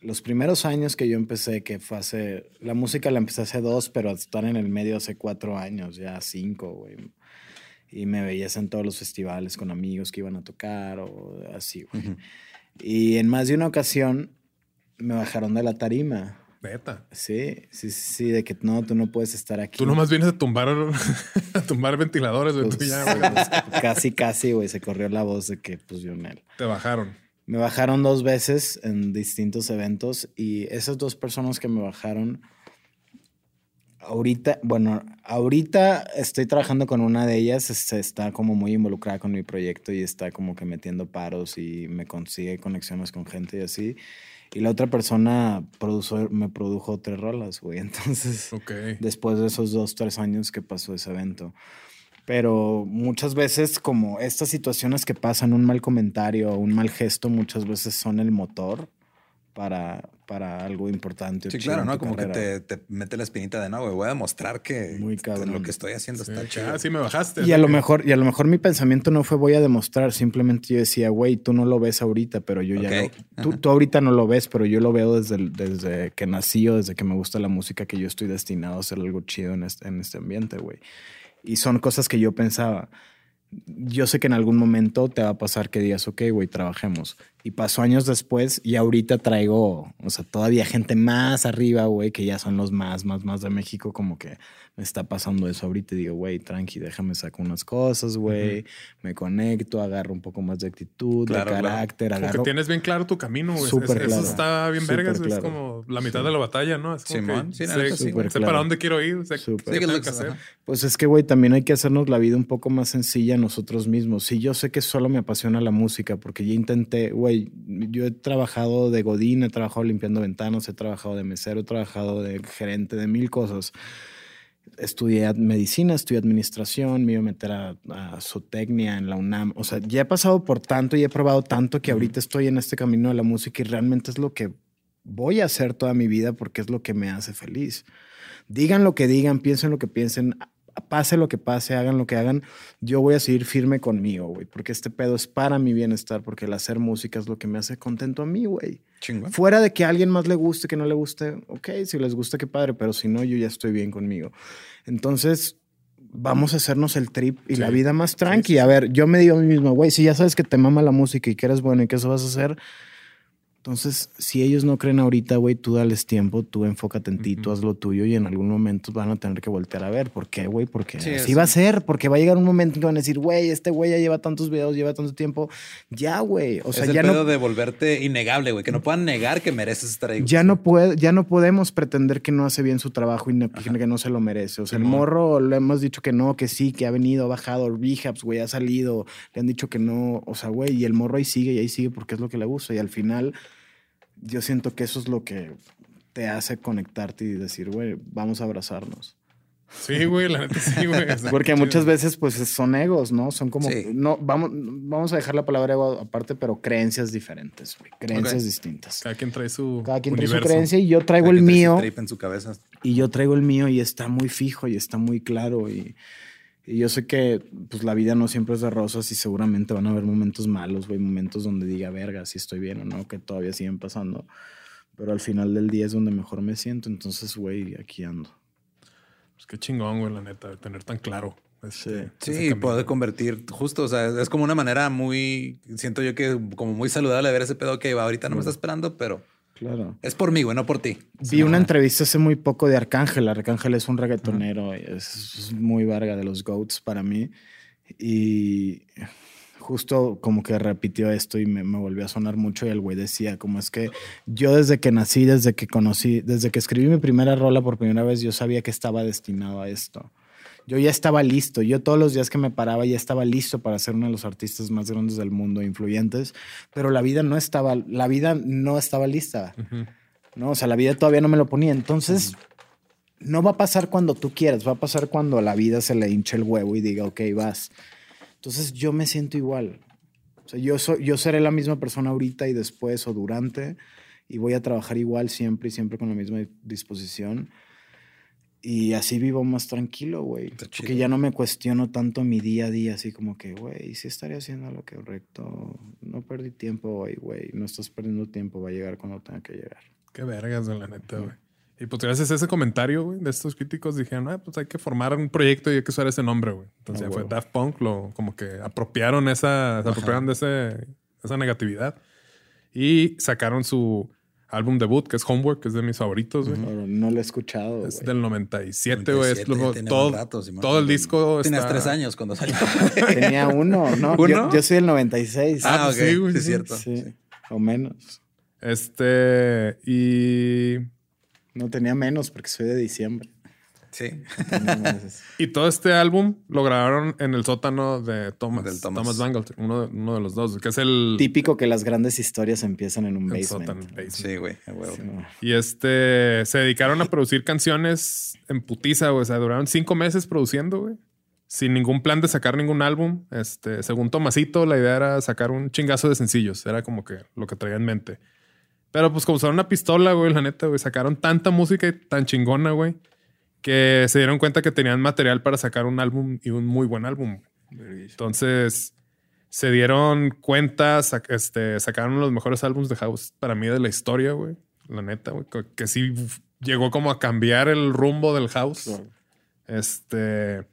S3: Los primeros años que yo empecé, que fue hace. La música la empecé hace dos, pero estar en el medio hace cuatro años, ya cinco, güey. Y me veías en todos los festivales con amigos que iban a tocar o así, güey.
S1: Ujú.
S3: Y en más de una ocasión me bajaron de la tarima.
S2: Neta.
S3: Sí, sí, sí, sí, de que no, tú no puedes estar aquí.
S2: Tú nomás vienes a tumbar, a tumbar ventiladores, güey.
S3: Pues, pues, casi, casi, güey, se corrió la voz de que, pues, él.
S2: Te bajaron.
S3: Me bajaron dos veces en distintos eventos y esas dos personas que me bajaron, ahorita, bueno, ahorita estoy trabajando con una de ellas, este, está como muy involucrada con mi proyecto y está como que metiendo paros y me consigue conexiones con gente y así. Y la otra persona produjo, me produjo tres rolas, güey. Entonces, después de esos dos, tres años que pasó ese evento. Pero muchas veces, como estas situaciones que pasan, un mal comentario un mal gesto, muchas veces son el motor para, para algo importante.
S1: Sí, claro, ¿no? Como que
S3: carrera.
S1: te, te mete la espinita de no, güey. Voy a demostrar que
S3: Muy cabrón.
S1: lo que estoy haciendo
S2: Sí,
S1: está
S2: que,
S1: chido.
S2: ah, sí me bajaste.
S3: Y a lo mejor, y a lo mejor mi pensamiento no fue voy a demostrar, simplemente yo decía, güey, tú no lo ves ahorita, pero yo ya
S1: Ok,
S3: lo, tú, tú ahorita no lo ves, pero yo lo veo desde, desde que nací o desde que me gusta la música, que yo estoy destinado a hacer algo chido en este, en este ambiente, güey. Y son cosas que yo pensaba. Yo sé que en algún momento te va a pasar que digas, ok, güey, trabajemos. Y pasó años después y ahorita traigo, o sea, todavía gente más arriba, güey, que ya son los más, más, más de México, como que me está pasando eso ahorita y digo, güey, tranqui, déjame sacar unas cosas, güey, me conecto, agarro un poco más de actitud,
S1: Claro,
S3: de
S1: claro.
S3: carácter,
S2: Como que
S3: agarro...
S2: tienes bien claro tu camino, güey.
S3: Súper
S2: Es-
S3: claro.
S2: Eso está bien
S3: Súper
S2: vergas. Es
S3: claro.
S2: como la mitad de la batalla, ¿no? Es como
S1: Simón,
S2: que
S1: sí,
S2: sé,
S1: sí.
S2: Sé
S3: claro.
S2: para dónde quiero ir, sé, sé qué tengo
S1: lo-
S2: que hacer.
S3: Pues es que, güey, también hay que hacernos la vida un poco más sencilla nosotros mismos. Sí, yo sé que solo me apasiona la música porque ya intenté, güey, yo he trabajado de godín, he trabajado limpiando ventanas, he trabajado de mesero, he trabajado de gerente, de mil cosas. Estudié medicina, estudié administración, me iba a meter a, a zootecnia en la UNAM. O sea, ya he pasado por tanto y he probado tanto que ahorita estoy en este camino de la música y realmente es lo que voy a hacer toda mi vida porque es lo que me hace feliz. Digan lo que digan, piensen lo que piensen, pase lo que pase, hagan lo que hagan, yo voy a seguir firme conmigo, güey, porque este pedo es para mi bienestar, porque el hacer música es lo que me hace contento a mí, güey.
S1: Chingón.
S3: Fuera de que a alguien más le guste, que no le guste, ok, si les gusta, qué padre, pero si no, yo ya estoy bien conmigo. Entonces, vamos a hacernos el trip y
S2: Sí.
S3: la vida más tranqui. A ver, yo me digo a mí mismo, güey, si ya sabes que te mama la música y que eres bueno y que eso vas a hacer, entonces, si ellos no creen ahorita, güey, tú dales tiempo, tú enfócate en ti, tú haz lo tuyo y en algún momento van a tener que voltear a ver. ¿Por qué, güey? Porque
S1: Sí,
S3: así
S1: es-
S3: va a ser, porque va a llegar un momento en que van a decir, güey, este güey ya lleva tantos videos, lleva tanto tiempo. Ya, güey. O sea,
S1: es el
S3: ya
S1: pedo
S3: no,
S1: de volverte innegable, güey. Que no puedan negar que mereces estar ahí. güey.
S3: ya no puede, ya no podemos pretender que no hace bien su trabajo y no- que no se lo merece. O sea, el morro le hemos dicho que no, que sí, que ha venido, ha bajado, rehabs, güey, ha salido, le han dicho que no. O sea, güey, y el morro ahí sigue y ahí sigue porque es lo que le gusta. Y al final, yo siento que eso es lo que te hace conectarte y decir, güey, vamos a abrazarnos.
S2: Sí, güey, la neta sí, güey.
S3: Porque muchas veces, pues, son egos, ¿no? Son como,
S1: Sí.
S3: no, vamos, vamos a dejar la palabra ego aparte, pero creencias diferentes, güey, creencias distintas.
S2: Cada quien trae su.
S3: Cada quien trae su creencia y yo traigo
S1: Cada
S3: el
S1: quien trae ese
S3: mío.
S1: trip en su cabeza.
S3: Y yo traigo el mío y está muy fijo y está muy claro. Y, y yo sé que pues, la vida no siempre es de rosas y seguramente van a haber momentos malos, güey, momentos donde diga, verga, si estoy bien o no, que todavía siguen pasando. Pero al final del día es donde mejor me siento. Entonces, güey, aquí ando.
S2: Pues qué chingón, güey, la neta, tener tan claro. este-
S1: Sí,
S2: ese
S1: y
S2: camino.
S1: poder convertir, justo, o sea, es como una manera muy, siento yo que como muy saludable de ver ese pedo que va, ahorita no me está esperando, pero
S3: Claro.
S1: es por mí, güey, no por ti.
S3: Vi una entrevista hace muy poco de Arcángel. Arcángel es un reggaetonero, es muy varga de los GOATs para mí. Y justo como que repitió esto y me, me volvió a sonar mucho y el güey decía, como es que yo desde que nací, desde que conocí, desde que escribí mi primera rola por primera vez, yo sabía que estaba destinado a esto. Yo ya estaba listo, yo todos los días que me paraba ya estaba listo para ser uno de los artistas más grandes del mundo, influyentes, pero la vida no estaba, la vida no estaba lista. ¿no? O sea, la vida todavía no me lo ponía. Entonces, no va a pasar cuando tú quieras, va a pasar cuando a la vida se le hinche el huevo y diga, ok, vas. Entonces, yo me siento igual. O sea, yo, soy, yo seré la misma persona ahorita y después o durante, y voy a trabajar igual siempre y siempre con la misma disposición. Y así vivo más tranquilo, güey. Porque ya no me cuestiono tanto mi día a día, así como que, güey, sí estaré haciendo lo correcto. No perdí tiempo hoy, güey. No estás perdiendo tiempo, va a llegar cuando tenga que llegar.
S2: Qué vergas, güey, la neta, güey. Y pues gracias a ese comentario, güey, de estos críticos dijeron, ah, pues hay que formar un proyecto y hay que usar ese nombre, güey. Entonces
S3: Ah,
S2: ya fue. Daft Punk, lo, como que apropiaron esa, se apropiaron de ese, esa negatividad. Y sacaron su álbum debut, que es Homework, que es de mis favoritos, güey.
S3: No lo he escuchado.
S2: Es del 97, güey. Es
S1: 97,
S2: lo-
S1: tiene
S2: todo,
S1: rato,
S2: todo el disco
S1: Tenías
S2: está-
S1: tres años cuando salió.
S3: Tenía uno, ¿no?
S1: ¿Uno?
S3: Yo, yo soy del 96.
S2: Ah,
S1: ah, ok.
S2: sí, güey,
S1: sí, es cierto.
S3: sí,
S1: sí.
S3: o menos.
S2: Este, y,
S3: No tenía menos porque soy de diciembre.
S1: Sí.
S2: Y todo este álbum lo grabaron en el sótano de Thomas,
S1: Del
S2: Thomas.
S1: Thomas.
S2: Bangalter, uno de, uno de los dos, que es el,
S3: Típico que las grandes historias empiezan en un
S2: el
S3: basement.
S2: sótano, basement.
S1: Sí, güey.
S3: Sí.
S2: Y este se dedicaron a producir canciones en putiza, güey. O sea, duraron cinco meses produciendo, güey. Sin ningún plan de sacar ningún álbum. Este, según Tomasito, la idea era sacar un chingazo de sencillos. Era como que lo que traía en mente. Pero pues como son una pistola, güey, la neta, güey, sacaron tanta música y tan chingona, güey, que se dieron cuenta que tenían material para sacar un álbum y un muy buen álbum. Entonces se dieron cuenta, sac- este, sacaron los mejores álbumes de House para mí de la historia, güey. La neta, güey. Que, que sí llegó como a cambiar el rumbo del House.
S3: Claro.
S2: Este.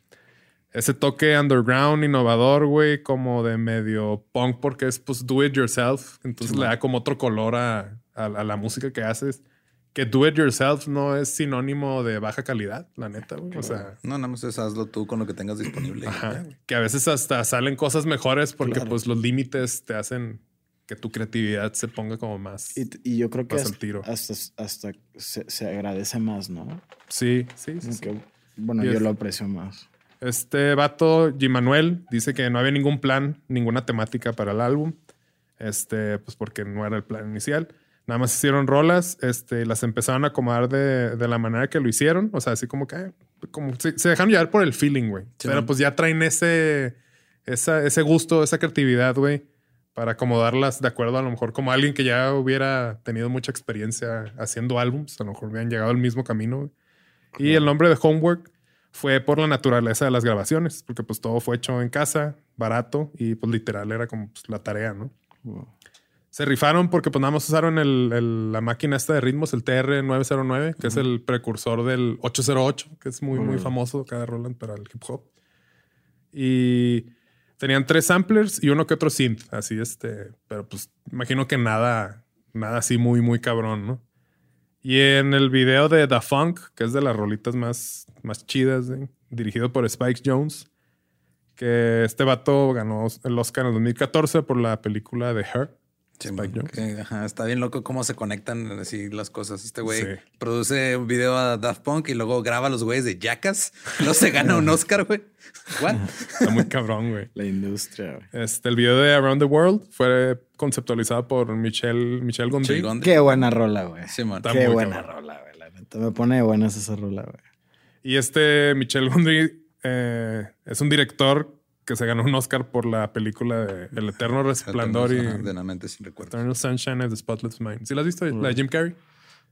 S2: Ese toque underground, innovador, güey, como de medio punk, porque es pues do it yourself. Entonces le da como otro color a, a- a la música que haces. Que do it yourself no es sinónimo de baja calidad, la neta, güey. O sea,
S1: No, nada más es hazlo tú con lo que tengas disponible.
S2: Ajá. Que a veces hasta salen cosas mejores porque
S3: Claro.
S2: pues los límites te hacen que tu creatividad se ponga como más.
S3: Y, y yo creo que hasta,
S2: tiro.
S3: hasta, hasta se, se agradece más, ¿no?
S2: Sí, sí, sí.
S3: bueno,
S2: Y
S3: yo
S2: es-
S3: lo aprecio más.
S2: Este vato, G. Manuel, dice que no había ningún plan, ninguna temática para el álbum. Este, pues porque no era el plan inicial. Nada más hicieron rolas, este, las empezaron a acomodar de, de la manera que lo hicieron. O sea, así como que, eh, como se, se dejaron llevar por el feeling, güey.
S1: Sí,
S2: Pero
S1: man.
S2: pues ya traen ese, esa, ese gusto, esa creatividad, güey, para acomodarlas de acuerdo a lo mejor como alguien que ya hubiera tenido mucha experiencia haciendo álbums. A lo mejor hubieran llegado al mismo camino, güey. Y el nombre de Homework fue por la naturaleza de las grabaciones, porque pues todo fue hecho en casa, barato y pues literal era como pues, la tarea, ¿no?
S3: Wow.
S2: Se rifaron porque pues nada más usaron el- el- la máquina esta de ritmos, el TR-909, que es el precursor del 808, que es muy, muy famoso cada Roland para el hip hop. Y tenían tres samplers y uno que otro synth, así este, pero pues imagino que nada, nada así muy, muy cabrón, ¿no? Y en el video de The Funk, que es de las rolitas más, más chidas, ¿eh? dirigido por Spike Jones, que este vato ganó el Oscar en el 2014 por la película de Her.
S1: Sí,
S2: Spike
S1: man,
S2: Jonze.
S1: que, ajá, está bien loco cómo se conectan así las cosas. Este güey
S2: Sí.
S1: produce un video a Daft Punk y luego graba a los güeyes de Jackass. Luego se gana un Oscar, güey. What?
S2: Está muy cabrón, güey.
S3: La industria, güey.
S2: Este, el video de Around the World fue conceptualizado por Michelle, Michelle Gondry.
S3: Qué buena rola, güey.
S1: Sí, man.
S2: Está
S3: Qué
S2: muy
S3: buena
S2: cabrón.
S3: rola, güey. La neta me pone de buenas esa rola, güey.
S2: Y este Michelle Gondry eh, es un director que se ganó un Oscar por la película de El Eterno Resplandor y
S1: de la mente sin recuerdo.
S2: Eternal Sunshine of the Spotless Mind. ¿Sí la has visto? La de Jim Carrey.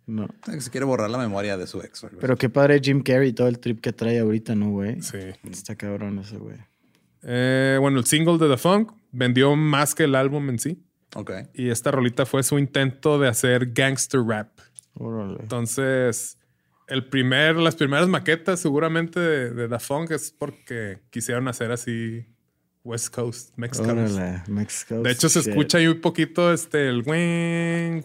S3: No.
S1: Se quiere borrar la memoria de su ex. güey.
S3: Pero qué padre Jim Carrey y todo el trip que trae ahorita, ¿no, güey?
S2: Sí.
S3: Está cabrón ese, güey.
S2: Eh, bueno, el single de The Funk vendió más que el álbum en sí.
S1: Ok.
S2: Y esta rolita fue su intento de hacer gangster rap.
S3: Órale.
S2: Entonces, el primer, las primeras maquetas seguramente de, de Da es porque quisieron hacer así West Coast, Mexico.
S3: Órale. Mexico.
S2: De hecho, se
S3: shit.
S2: escucha ahí un poquito este el güen.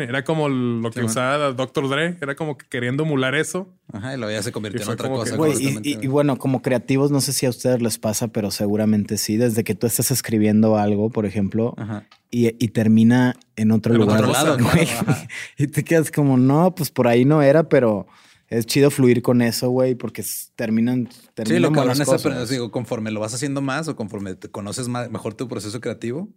S2: Era como lo que
S1: Sí, man.
S2: usaba Dr. Dre. Era como que queriendo emular eso.
S1: Ajá, y luego ya se convirtió
S2: Y
S1: en otra cosa.
S2: que-
S3: y, bueno, como creativos, no sé si a ustedes les pasa, pero seguramente sí. Desde que tú estás escribiendo algo, por ejemplo,
S1: Ajá.
S3: y, y termina en otro
S2: En
S3: lugar.
S1: otro lado, claro,
S3: y te quedas como, no, pues por ahí no era, pero es chido fluir con eso, güey, porque s- terminan,
S1: Sí,
S3: terminan
S1: lo cabrón es aprender, digo, conforme lo vas haciendo más o conforme te conoces más, mejor tu proceso creativo.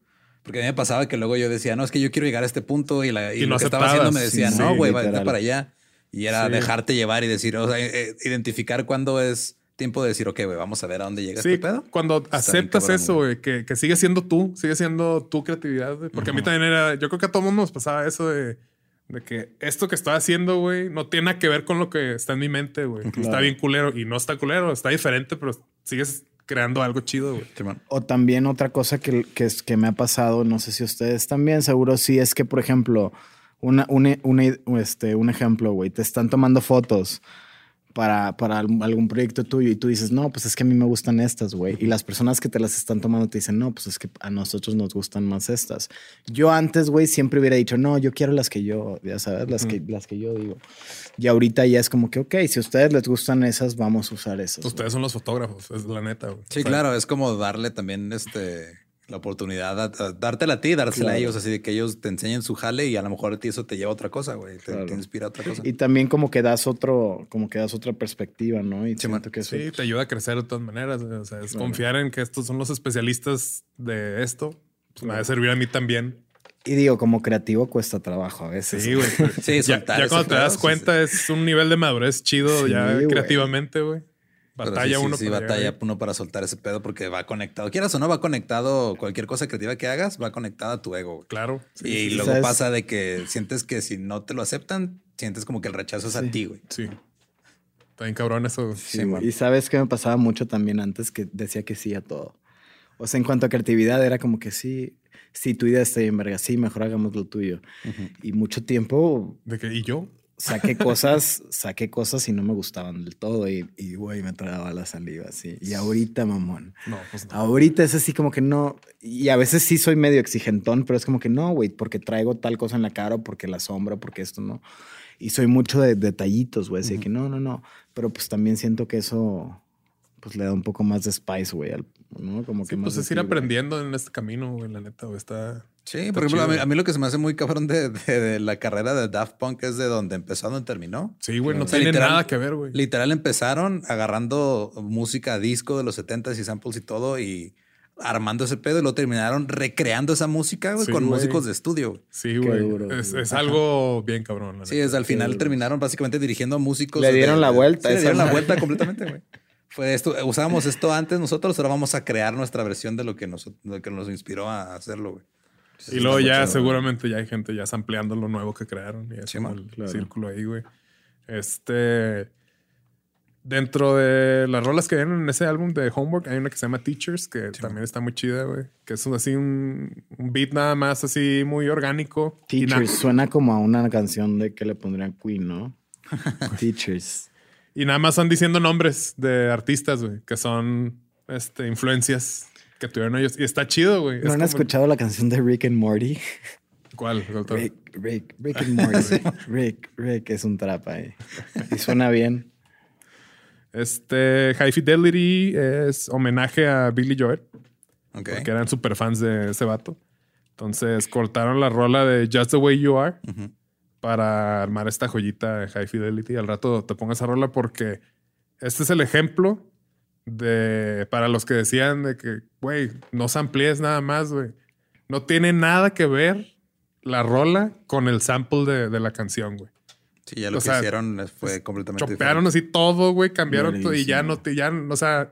S1: Porque a mí me pasaba que luego yo decía, no, es que yo quiero llegar a este punto y, la, y
S2: Y
S1: lo
S2: no
S1: que estaba haciendo me decía,
S3: Sí,
S1: no,
S3: sí,
S1: güey, vete
S3: literal.
S1: para allá. Y era
S2: Sí.
S1: dejarte llevar y decir, o sea, eh, identificar cuándo es tiempo de decir, ok, güey, vamos a ver a dónde llega
S2: Sí,
S1: este pedo.
S2: cuando
S1: bien
S2: aceptas
S1: cabrón,
S2: eso, güey, que, que sigue siendo tú, sigue siendo tu creatividad. güey. Porque a mí también era, yo creo que a todo mundo nos pasaba eso de, de que esto que estoy haciendo, güey, no tiene nada que ver con lo que está en mi mente, güey. Está bien culero y no está culero, está diferente, pero sigues creando algo chido, güey.
S3: O también otra cosa que, que, es- que me ha pasado, no sé si ustedes también, seguro sí, es que, por ejemplo, Una, una- una- este, un ejemplo, güey. Te están tomando fotos para, para algún proyecto tuyo y tú dices, no, pues es que a mí me gustan estas, güey. Y las personas que te las están tomando te dicen, no, pues es que a nosotros nos gustan más estas. Yo antes, güey, siempre hubiera dicho, no, yo quiero las que yo, ya sabes, las, que, las que yo digo. Y ahorita ya es como que, ok, si a ustedes les gustan esas, vamos a usar esas.
S2: Ustedes son los fotógrafos, es la neta, güey.
S1: Sí,
S2: O sea,
S1: claro, es como darle también este la oportunidad, a, a dártela a ti, dársela a ellos, así de que ellos te enseñen su jale y a lo mejor a ti eso te lleva a otra cosa, güey. Te,
S3: Claro.
S1: te inspira a otra cosa.
S3: Y también como que das otro, como que das otra perspectiva, ¿no? Y
S1: Sí,
S3: que eso
S2: Sí, te ayuda a crecer de todas maneras. O sea, es confiar en que estos son los especialistas de esto. Pues me va a servir a mí también.
S3: Y digo, como creativo cuesta trabajo a veces.
S2: Sí, güey.
S1: Sí,
S2: ya, ya cuando te das
S1: sí,
S2: cuenta es un nivel de madurez chido
S3: Sí,
S2: ya creativamente, güey. Batalla
S1: sí,
S2: uno.
S1: sí,
S2: para
S1: batalla
S2: llegar ahí.
S1: uno para soltar ese pedo porque va conectado. Quieras o no, va conectado. Cualquier cosa creativa que hagas va conectada a tu ego. güey.
S2: Claro. Sí,
S1: y
S2: sí,
S1: luego
S3: ¿Sabes?
S1: pasa de que sientes que si no te lo aceptan, sientes como que el rechazo es a ti, güey.
S2: sí. Está bien cabrón eso.
S3: Sí, y sabes que me pasaba mucho también antes que decía que sí a todo. O sea, en cuanto a creatividad era como que sí, sí, tu idea está bien, verga, sí, mejor hagamos lo tuyo. Y mucho tiempo
S2: De que, ¿y yo?
S3: Saqué cosas, saqué cosas y no me gustaban del todo y, y güey, me tragaba la saliva, así. Y ahorita, mamón.
S2: No, pues no.
S3: Ahorita es así como que no, y a veces sí soy medio exigentón, pero es como que no, güey, porque traigo tal cosa en la cara, o porque la sombra, porque esto no. Y soy mucho de detallitos, güey, así que no, no, no. Pero pues también siento que eso, pues le da un poco más de spice, güey, al- ¿no? Como que
S2: Sí,
S3: más
S2: pues es ir
S3: güey.
S2: aprendiendo en este camino, güey, la neta, güey. Está.
S1: Sí,
S2: Está
S1: por ejemplo, a mí,
S2: chido.
S1: a mí lo que se me hace muy cabrón de, de- de la carrera de Daft Punk es de donde empezó a donde terminó.
S2: Sí, güey, no
S1: O sea,
S2: tiene
S1: literal-
S2: nada que ver, güey.
S1: Literal empezaron agarrando música disco de los 70s y samples y todo y armando ese pedo y lo terminaron recreando esa música güey,
S2: Sí,
S1: con
S2: güey.
S1: músicos de estudio. güey.
S2: Sí, güey.
S3: duro,
S2: Es,
S3: güey.
S2: es algo bien cabrón.
S1: Sí, es al final terminaron básicamente dirigiendo a músicos.
S3: Le dieron la vuelta
S1: Sí, le dieron la vuelta completamente, güey. Fue esto, usábamos esto antes nosotros, ahora vamos a crear nuestra versión de lo que nos, lo que nos inspiró a hacerlo, güey.
S2: Y luego ya
S1: chido,
S2: seguramente ya hay gente ya ampliando lo nuevo que crearon. Y es como el
S3: claro.
S2: círculo ahí, güey. Este. Dentro de las rolas que vienen en ese álbum de Homework, hay una que se llama Teachers, que también está muy chida, güey. Que es un- así un, un beat nada más así muy orgánico.
S3: Teachers, suena como a una canción de que le pondrían Queen, ¿no? Teachers.
S2: Y nada más están diciendo nombres de artistas, güey, que son este, influencias que tuvieron ellos. Y está chido, güey.
S3: ¿No
S2: Es
S3: han
S2: como-
S3: escuchado la canción de Rick and Morty?
S2: ¿Cuál?
S3: Rick, Rick, Rick and Morty. Rick, Rick es un trap ahí. Y suena bien.
S2: Este High Fidelity es homenaje a Billy Joel,
S1: Ok.
S2: porque eran super fans de ese vato. Entonces cortaron la rola de Just the Way You Are
S1: Ujú.
S2: Para armar esta joyita de High Fidelity. Al rato te pongo esa rola porque este es el ejemplo de para los que decían de que, güey, no samplees nada más, güey. No tiene nada que ver la rola con el sample de, de la canción, güey.
S1: Sí, ya lo
S2: O
S1: que
S2: sea,
S1: hicieron fue completamente
S2: Chopearon así todo, güey, cambiaron todo y ya no te, ya, o sea,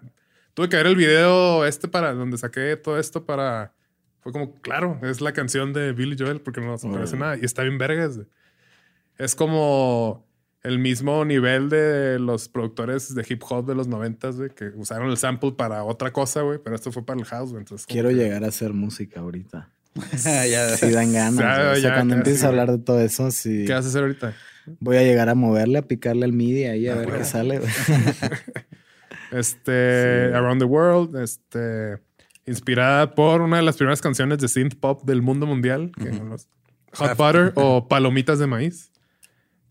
S2: tuve que ver el video este para donde saqué todo esto para. Fue como, claro, es la canción de Billy Joel porque no se parece nada y está bien vergas. güey. Es como el mismo nivel de los productores de hip hop de los noventas, güey, que usaron el sample para otra cosa, güey, pero esto fue para el house, güey. Entonces,
S3: Quiero
S2: que-
S3: llegar a hacer música ahorita.
S1: ya.
S3: Sí dan ganas.
S2: Ya,
S3: o sea,
S2: ya,
S3: cuando empieces a hablar de todo eso, sí.
S2: ¿Qué vas a hacer ahorita?
S3: Voy a llegar a moverle, a picarle al MIDI ahí a
S2: Ah,
S3: ver qué sale.
S2: Este,
S3: Sí.
S2: Around the World, este, inspirada por una de las primeras canciones de synth pop del mundo mundial, que son los Hot Butter o Palomitas de Maíz.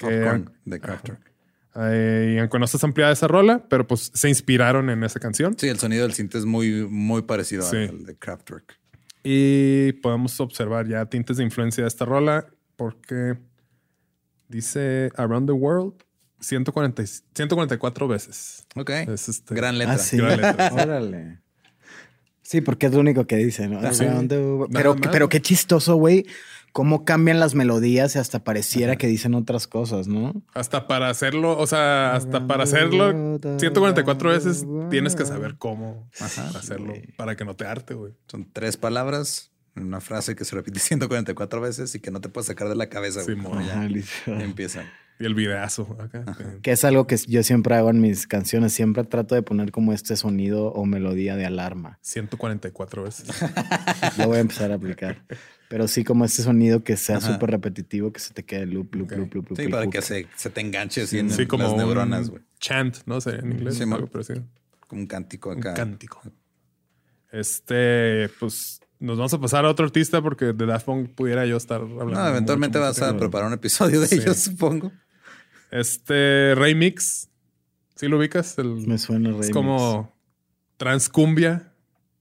S2: Que,
S1: Popcorn de Kraftwerk.
S2: eh, y aunque no está ampliada esa rola, pero pues se inspiraron en esa canción.
S1: Sí, el sonido del synth es muy, muy parecido
S2: Sí.
S1: al de Kraftwerk.
S2: Y podemos observar ya tintes de influencia de esta rola porque dice Around the World 140, y- 144 veces.
S1: Ok.
S2: Es este-
S1: Gran letra.
S3: Ah, sí.
S2: Gran letra, sí.
S3: Órale. Sí, porque es lo único que dice, ¿no?
S2: Ah, sí.
S3: Around the Pero, pero qué chistoso, güey. Cómo cambian las melodías y hasta pareciera que dicen otras cosas, ¿no?
S2: Hasta para hacerlo, o sea, hasta para hacerlo 144 veces tienes que saber cómo hacerlo para que no te arte, güey.
S1: Son tres palabras, en una frase que se repite 144 veces y que no te puedes sacar de la cabeza. güey, ya
S3: literal.
S1: empiezan.
S2: Y el videazo acá.
S3: Que es algo que yo siempre hago en mis canciones. Siempre trato de poner como este sonido o melodía de alarma.
S2: 144 veces.
S3: Lo voy a empezar a aplicar. Pero sí como este sonido que sea súper repetitivo, que se te quede loop, loop,
S2: Ok.
S3: loop, loop, loop.
S1: Sí,
S3: loop,
S1: para
S3: loop.
S1: que se, se te enganche así en
S2: Sí, como
S1: las
S2: un
S1: neuronas, güey.
S2: chant, ¿no? sé en inglés.
S1: Sí,
S2: algo parecido.
S1: Como un cántico
S2: Un
S1: acá.
S2: cántico. Este, pues nos vamos a pasar a otro artista porque de Daft Punk pudiera yo estar hablando.
S1: No, eventualmente
S2: mucho,
S1: vas
S2: mucho
S1: a preparar un episodio de
S2: Sí.
S1: ellos, supongo.
S2: Este, Rey Mix. ¿Sí lo ubicas? El,
S3: Me suena
S2: es
S3: remix.
S2: como Transcumbia,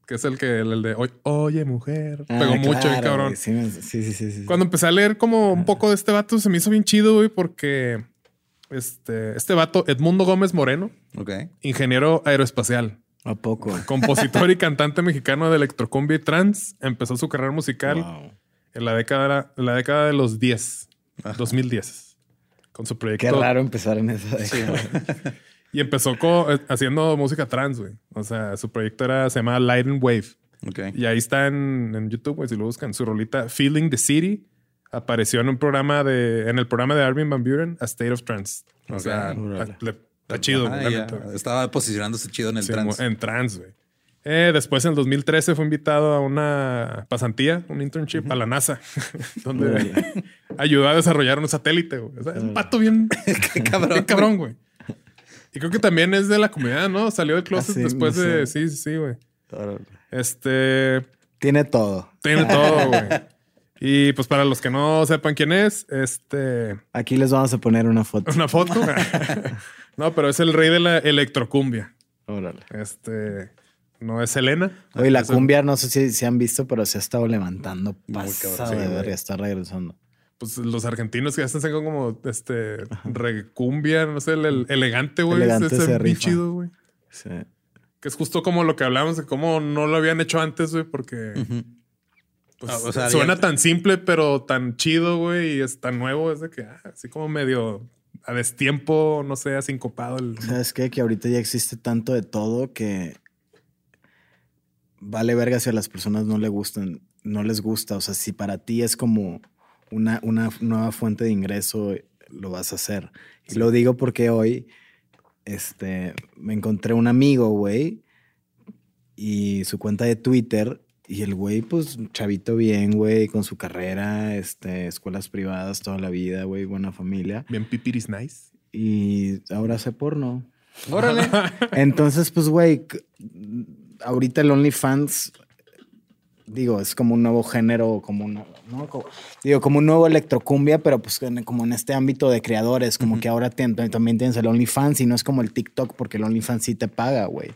S2: que es el que el de Oye, Oye, mujer.
S3: Ah,
S2: Pegó mucho,
S3: claro,
S2: cabrón.
S3: Sí, sí, sí, sí.
S2: Cuando empecé a leer como un poco de este vato, se me hizo bien chido, güey, porque este, este vato, Edmundo Gómez Moreno,
S1: Ok.
S2: ingeniero aeroespacial,
S3: ¿A poco?
S2: compositor y cantante mexicano de electrocumbia y trance, empezó su carrera musical
S3: Wow.
S2: en la década, en la década de los 10, 2010, con su proyecto.
S3: Qué raro empezar en esa década.
S2: Y empezó eh, haciendo música trance, güey. O sea, su proyecto era, se llamaba Light and Wave.
S1: Ok.
S2: Y ahí está en, en YouTube, güey, si lo buscan. Su rolita Feeling the City apareció en un programa de, en el programa de Armin Van Buren, A State of Trance. O sea, le- está chido,
S1: Ajá,
S2: la neta.
S1: Estaba posicionándose chido en el
S2: Sí,
S1: trance.
S2: En trance, güey. Eh, después, en el 2013, fue invitado a una pasantía, un internship a la NASA, donde ayudó a desarrollar un satélite. Güey. O sea, es un pato bien,
S1: Qué cabrón.
S2: bien cabrón, güey. Y creo que también es de la comunidad, ¿no? Salió del closet
S3: Ah, sí,
S2: después
S3: no
S2: de.
S3: sé.
S2: Sí, sí, sí, güey. Este.
S3: Tiene todo.
S2: Tiene todo, güey. Y pues para los que no sepan quién es, este.
S3: Aquí les vamos a poner una foto.
S2: Una foto. No, pero es el rey de la electrocumbia.
S3: Órale.
S2: Este. No es Selena.
S3: Oye, la
S2: el-
S3: cumbia, no sé si, si han visto, pero se ha estado levantando.
S1: Cabrón, sí,
S3: de está regresando.
S2: Pues los argentinos que hacen como este recumbia, no sé, el, el- elegante, güey.
S3: Elegante
S2: Ese es
S3: se
S2: bien
S3: rifa.
S2: chido, güey.
S3: Sí.
S2: Que es justo como lo que hablamos de cómo no lo habían hecho antes, güey, porque pues,
S1: Ah, o sea,
S2: suena
S1: ya-
S2: tan simple, pero tan chido, güey, y es tan nuevo, es de que ah, así como medio a destiempo, no sé, asincopado. El...
S3: ¿Sabes qué? Que ahorita ya existe tanto de todo que vale verga si a las personas no le gustan, no les gusta. O sea, si para ti es como una, una nueva fuente de ingreso, lo vas a hacer. Y lo digo porque hoy este, me encontré un amigo, güey, y su cuenta de Twitter. Y el güey, pues, chavito bien, güey, con su carrera, este, escuelas privadas toda la vida, güey, buena familia.
S2: Bien pipiris nice.
S3: Y ahora hace porno.
S1: Órale.
S3: Entonces, pues, güey, ahorita el OnlyFans, digo, es como un nuevo género, como un, ¿no? Como- digo, como un nuevo electrocumbia, pero pues en- como en este ámbito de creadores, como que ahora tien- también tienes el OnlyFans y no es como el TikTok, porque el OnlyFans sí te paga, güey.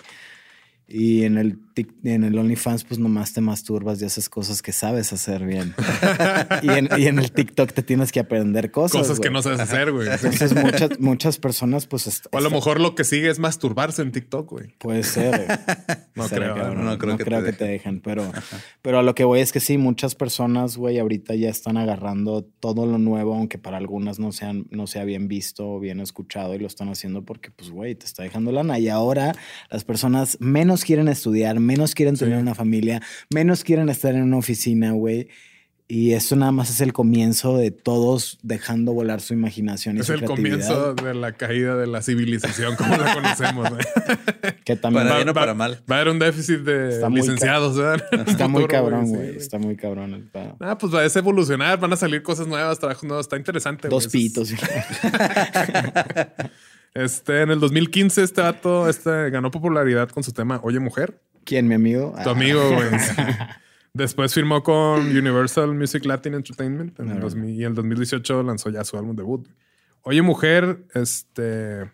S3: Y en el, en el OnlyFans, pues nomás te masturbas y haces cosas que sabes hacer bien. y, en, y en el TikTok te tienes que aprender cosas.
S2: Cosas que no sabes hacer, güey.
S3: Entonces, muchas, muchas personas, pues.
S2: O a lo
S3: est-
S2: mejor lo que sigue es masturbarse en TikTok, güey.
S3: Puede ser. güey.
S2: No creo,
S1: no
S3: No,
S1: creo
S3: creo,
S1: que
S3: que,
S1: te
S3: te dejen, pero, pero a lo que voy es que sí, muchas personas, güey, ahorita ya están agarrando todo lo nuevo, aunque para algunas no, sean, no sea bien visto o bien escuchado y lo están haciendo porque, pues, güey, te está dejando lana. Y ahora las personas menos quieren estudiar, menos quieren tener una familia, menos quieren estar en una oficina, güey. Y esto nada más es el comienzo de todos dejando volar su imaginación y
S2: Es
S3: su
S2: el
S3: creatividad.
S2: comienzo de la caída de la civilización como la conocemos, güey.
S3: Que también
S1: Para bien o
S2: Va-
S1: para
S2: va-
S1: mal.
S2: Va a haber un déficit de
S3: Está
S2: licenciados,
S3: está muy
S2: futuro,
S3: cabrón,
S2: sí,
S3: güey. Está muy cabrón el pedo.
S2: Ah, pues va a evolucionar, van a salir cosas nuevas, trabajos nuevos, está interesante.
S3: Dos
S2: güey.
S3: Pitos.
S2: Este, en el 2015, este vato este, ganó popularidad con su tema Oye Mujer,
S3: ¿Quién, mi amigo?
S2: tu
S3: Ah,
S2: amigo, güey. Después firmó con Universal Music Latin Entertainment en el
S3: Órale.
S2: 2000 y en el 2018 lanzó ya su álbum debut. Oye Mujer, este,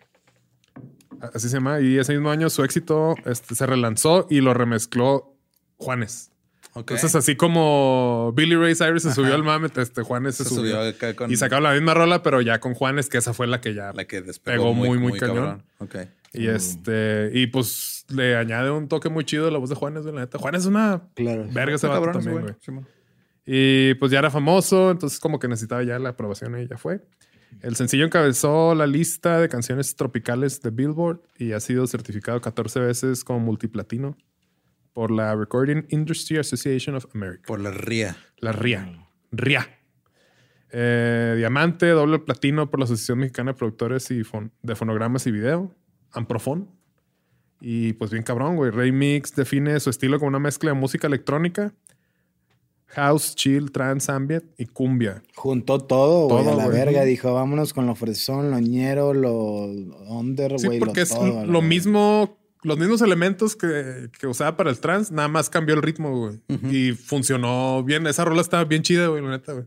S2: así se llama, y ese mismo año su éxito este, se relanzó y lo remezcló Juanes. Entonces, así como Billy Ray Cyrus se subió al mame, este Juanes se,
S1: se
S2: subió.
S1: con
S2: Y sacaron la misma rola, pero ya con Juanes, que esa fue la que ya
S1: la que despegó
S2: Pegó
S1: muy,
S2: muy,
S1: muy,
S2: cañón.
S1: cabrón. Ok.
S2: Y este, y pues le añade un toque muy chido la voz de Juanes, güey, la neta. Juanes es una
S3: Claro.
S2: verga ese vato también,
S1: güey.
S2: Y pues ya era famoso, entonces como que necesitaba ya la aprobación y ya fue. El sencillo encabezó la lista de canciones tropicales de Billboard y ha sido certificado 14 veces como multiplatino por la Recording Industry Association of America.
S1: Por la ría.
S2: La RIA. RIA. Eh, diamante, doble platino por la Asociación Mexicana de Productores y Fon- de Fonogramas y Video, Amprofon. Y pues bien cabrón, güey. Ray Mix define su estilo como una mezcla de música electrónica, house, chill, trance, ambient y cumbia.
S3: Juntó todo, güey, a la
S2: güey.
S3: verga. Dijo, vámonos con lo fresón, lo ñero, lo under,
S2: Sí,
S3: güey. lo
S2: porque es
S3: todo,
S2: lo mismo, los mismos elementos que, que usaba para el trance, nada más cambió el ritmo, güey. Y funcionó bien. Esa rola estaba bien chida, güey, la neta, güey.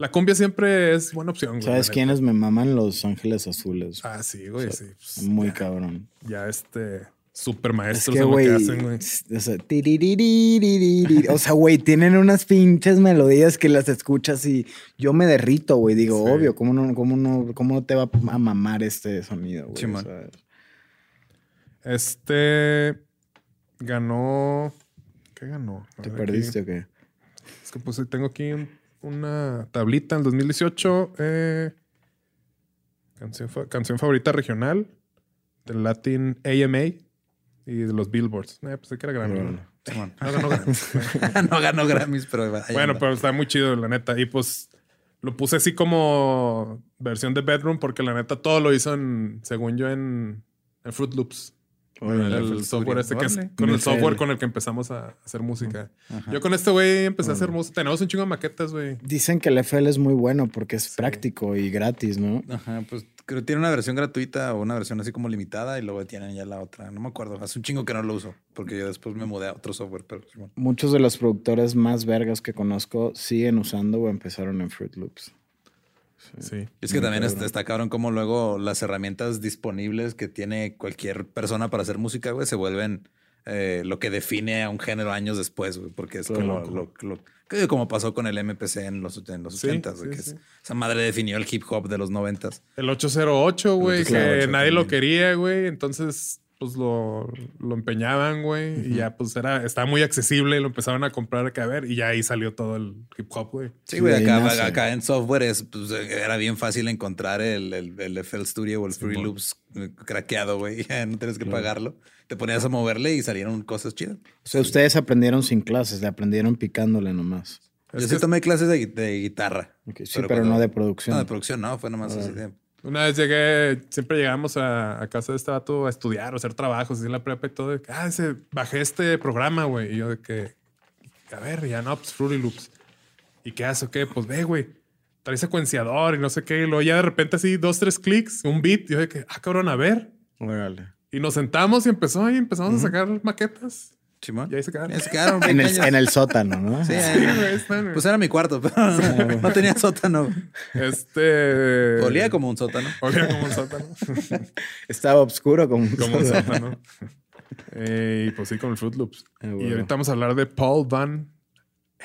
S2: La cumbia siempre es buena opción, güey.
S3: ¿Sabes quiénes me maman? Los Ángeles Azules.
S2: Ah, sí, güey, sí. pues,
S3: Muy
S2: ya,
S3: cabrón.
S2: Ya este super
S3: Es
S2: maestros
S3: que,
S2: en lo
S3: güey,
S2: que hacen, güey.
S3: o sea, o sea, güey, tienen unas pinches melodías que las escuchas y yo me derrito, güey. Digo,
S2: Sí.
S3: obvio, ¿cómo no, cómo no, cómo no te va a mamar este sonido, güey? O sea,
S2: Este ganó. ¿Qué ganó?
S3: ¿Te
S2: ver, aquí.
S3: perdiste o qué?
S2: Es que pues tengo aquí un- una tablita en 2018. eh, canción, fa- canción favorita regional del Latin AMA y de los Billboards. Eh, pues que era Grammy. ¿no? Ganó Grammy.
S1: no ganó Grammys, pero
S2: bueno, pero está muy chido, la neta. Y pues lo puse así como versión de Bedroom porque la neta todo lo hizo en, según yo, en, en Fruit Loops. El software este que es con el software con el que empezamos a hacer música.
S1: Ajá.
S2: Yo con este güey empecé a hacer música. Tenemos un chingo de maquetas, güey.
S3: Dicen que el FL es muy bueno porque es práctico y gratis, ¿no?
S1: Ajá, pues creo que tiene una versión gratuita o una versión así como limitada y luego tienen ya la otra. No me acuerdo. Hace un chingo que no lo uso porque yo después me mudé a otro software, pero bueno.
S3: Muchos de los productores más vergas que conozco siguen usando o empezaron en Fruit Loops.
S2: Sí.
S1: Y es que
S3: Muy
S1: también
S3: cabrón.
S1: está cabrón como luego las herramientas disponibles que tiene cualquier persona para hacer música, güey, se vuelven eh, lo que define a un género años después, güey, porque es como lo, lo- que como pasó con el MPC en los, en los
S2: Sí,
S1: 80s, güey,
S2: sí,
S1: que
S2: sí.
S1: es- esa madre definió el hip hop de los 90s.
S2: El 808, güey, que
S1: 808
S2: nadie lo quería, güey. Entonces, pues lo, lo empeñaban, güey. Y ya, pues era, estaba muy accesible y lo empezaban a comprar acá a ver. Y ya ahí salió todo el hip hop, güey.
S1: Sí,
S3: Sí,
S1: güey, acá,
S3: nace.
S1: acá en software es, pues, era bien fácil encontrar el, el, el FL Studio o el Free
S2: Simón.
S1: Loops eh, craqueado, güey. Ya no tienes que pagarlo. Te ponías a moverle y salieron cosas chidas.
S3: O sea, ustedes aprendieron sin clases, le aprendieron picándole nomás.
S1: Yo
S2: Es
S1: sí tomé clases de, de guitarra.
S3: Sí, pero no de producción.
S1: No, de producción, no, fue nomás así de.
S2: Una vez llegué, siempre llegábamos a, a casa de este vato a estudiar o hacer trabajos, así en la prepa y todo. de ah, ese, bajé este programa, güey. Y yo de que, a ver, ya no, pues Fruity Loops. ¿Y qué hace? ¿Qué? Pues ve, güey. Trae secuenciador y no sé qué. Y luego ya de repente así, dos, tres clics, un beat. Y yo de que, ah, cabrón, a ver.
S3: Órale.
S2: Y nos sentamos y empezó y empezamos a sacar maquetas.
S1: Chimón.
S2: Y ahí se quedaron.
S1: Ya se quedaron
S3: En el,
S1: pequeños.
S3: en el sótano, ¿no?
S1: Sí,
S2: Sí, están, güey.
S1: Pues era mi cuarto, pero no, no tenía sótano.
S2: Este.
S1: Olía como un sótano.
S2: Olía como un sótano.
S3: Estaba oscuro como,
S2: como un sótano. Eh, y pues sí, con el Fruit Loops.
S3: Ah,
S2: Y ahorita vamos a hablar de Paul Van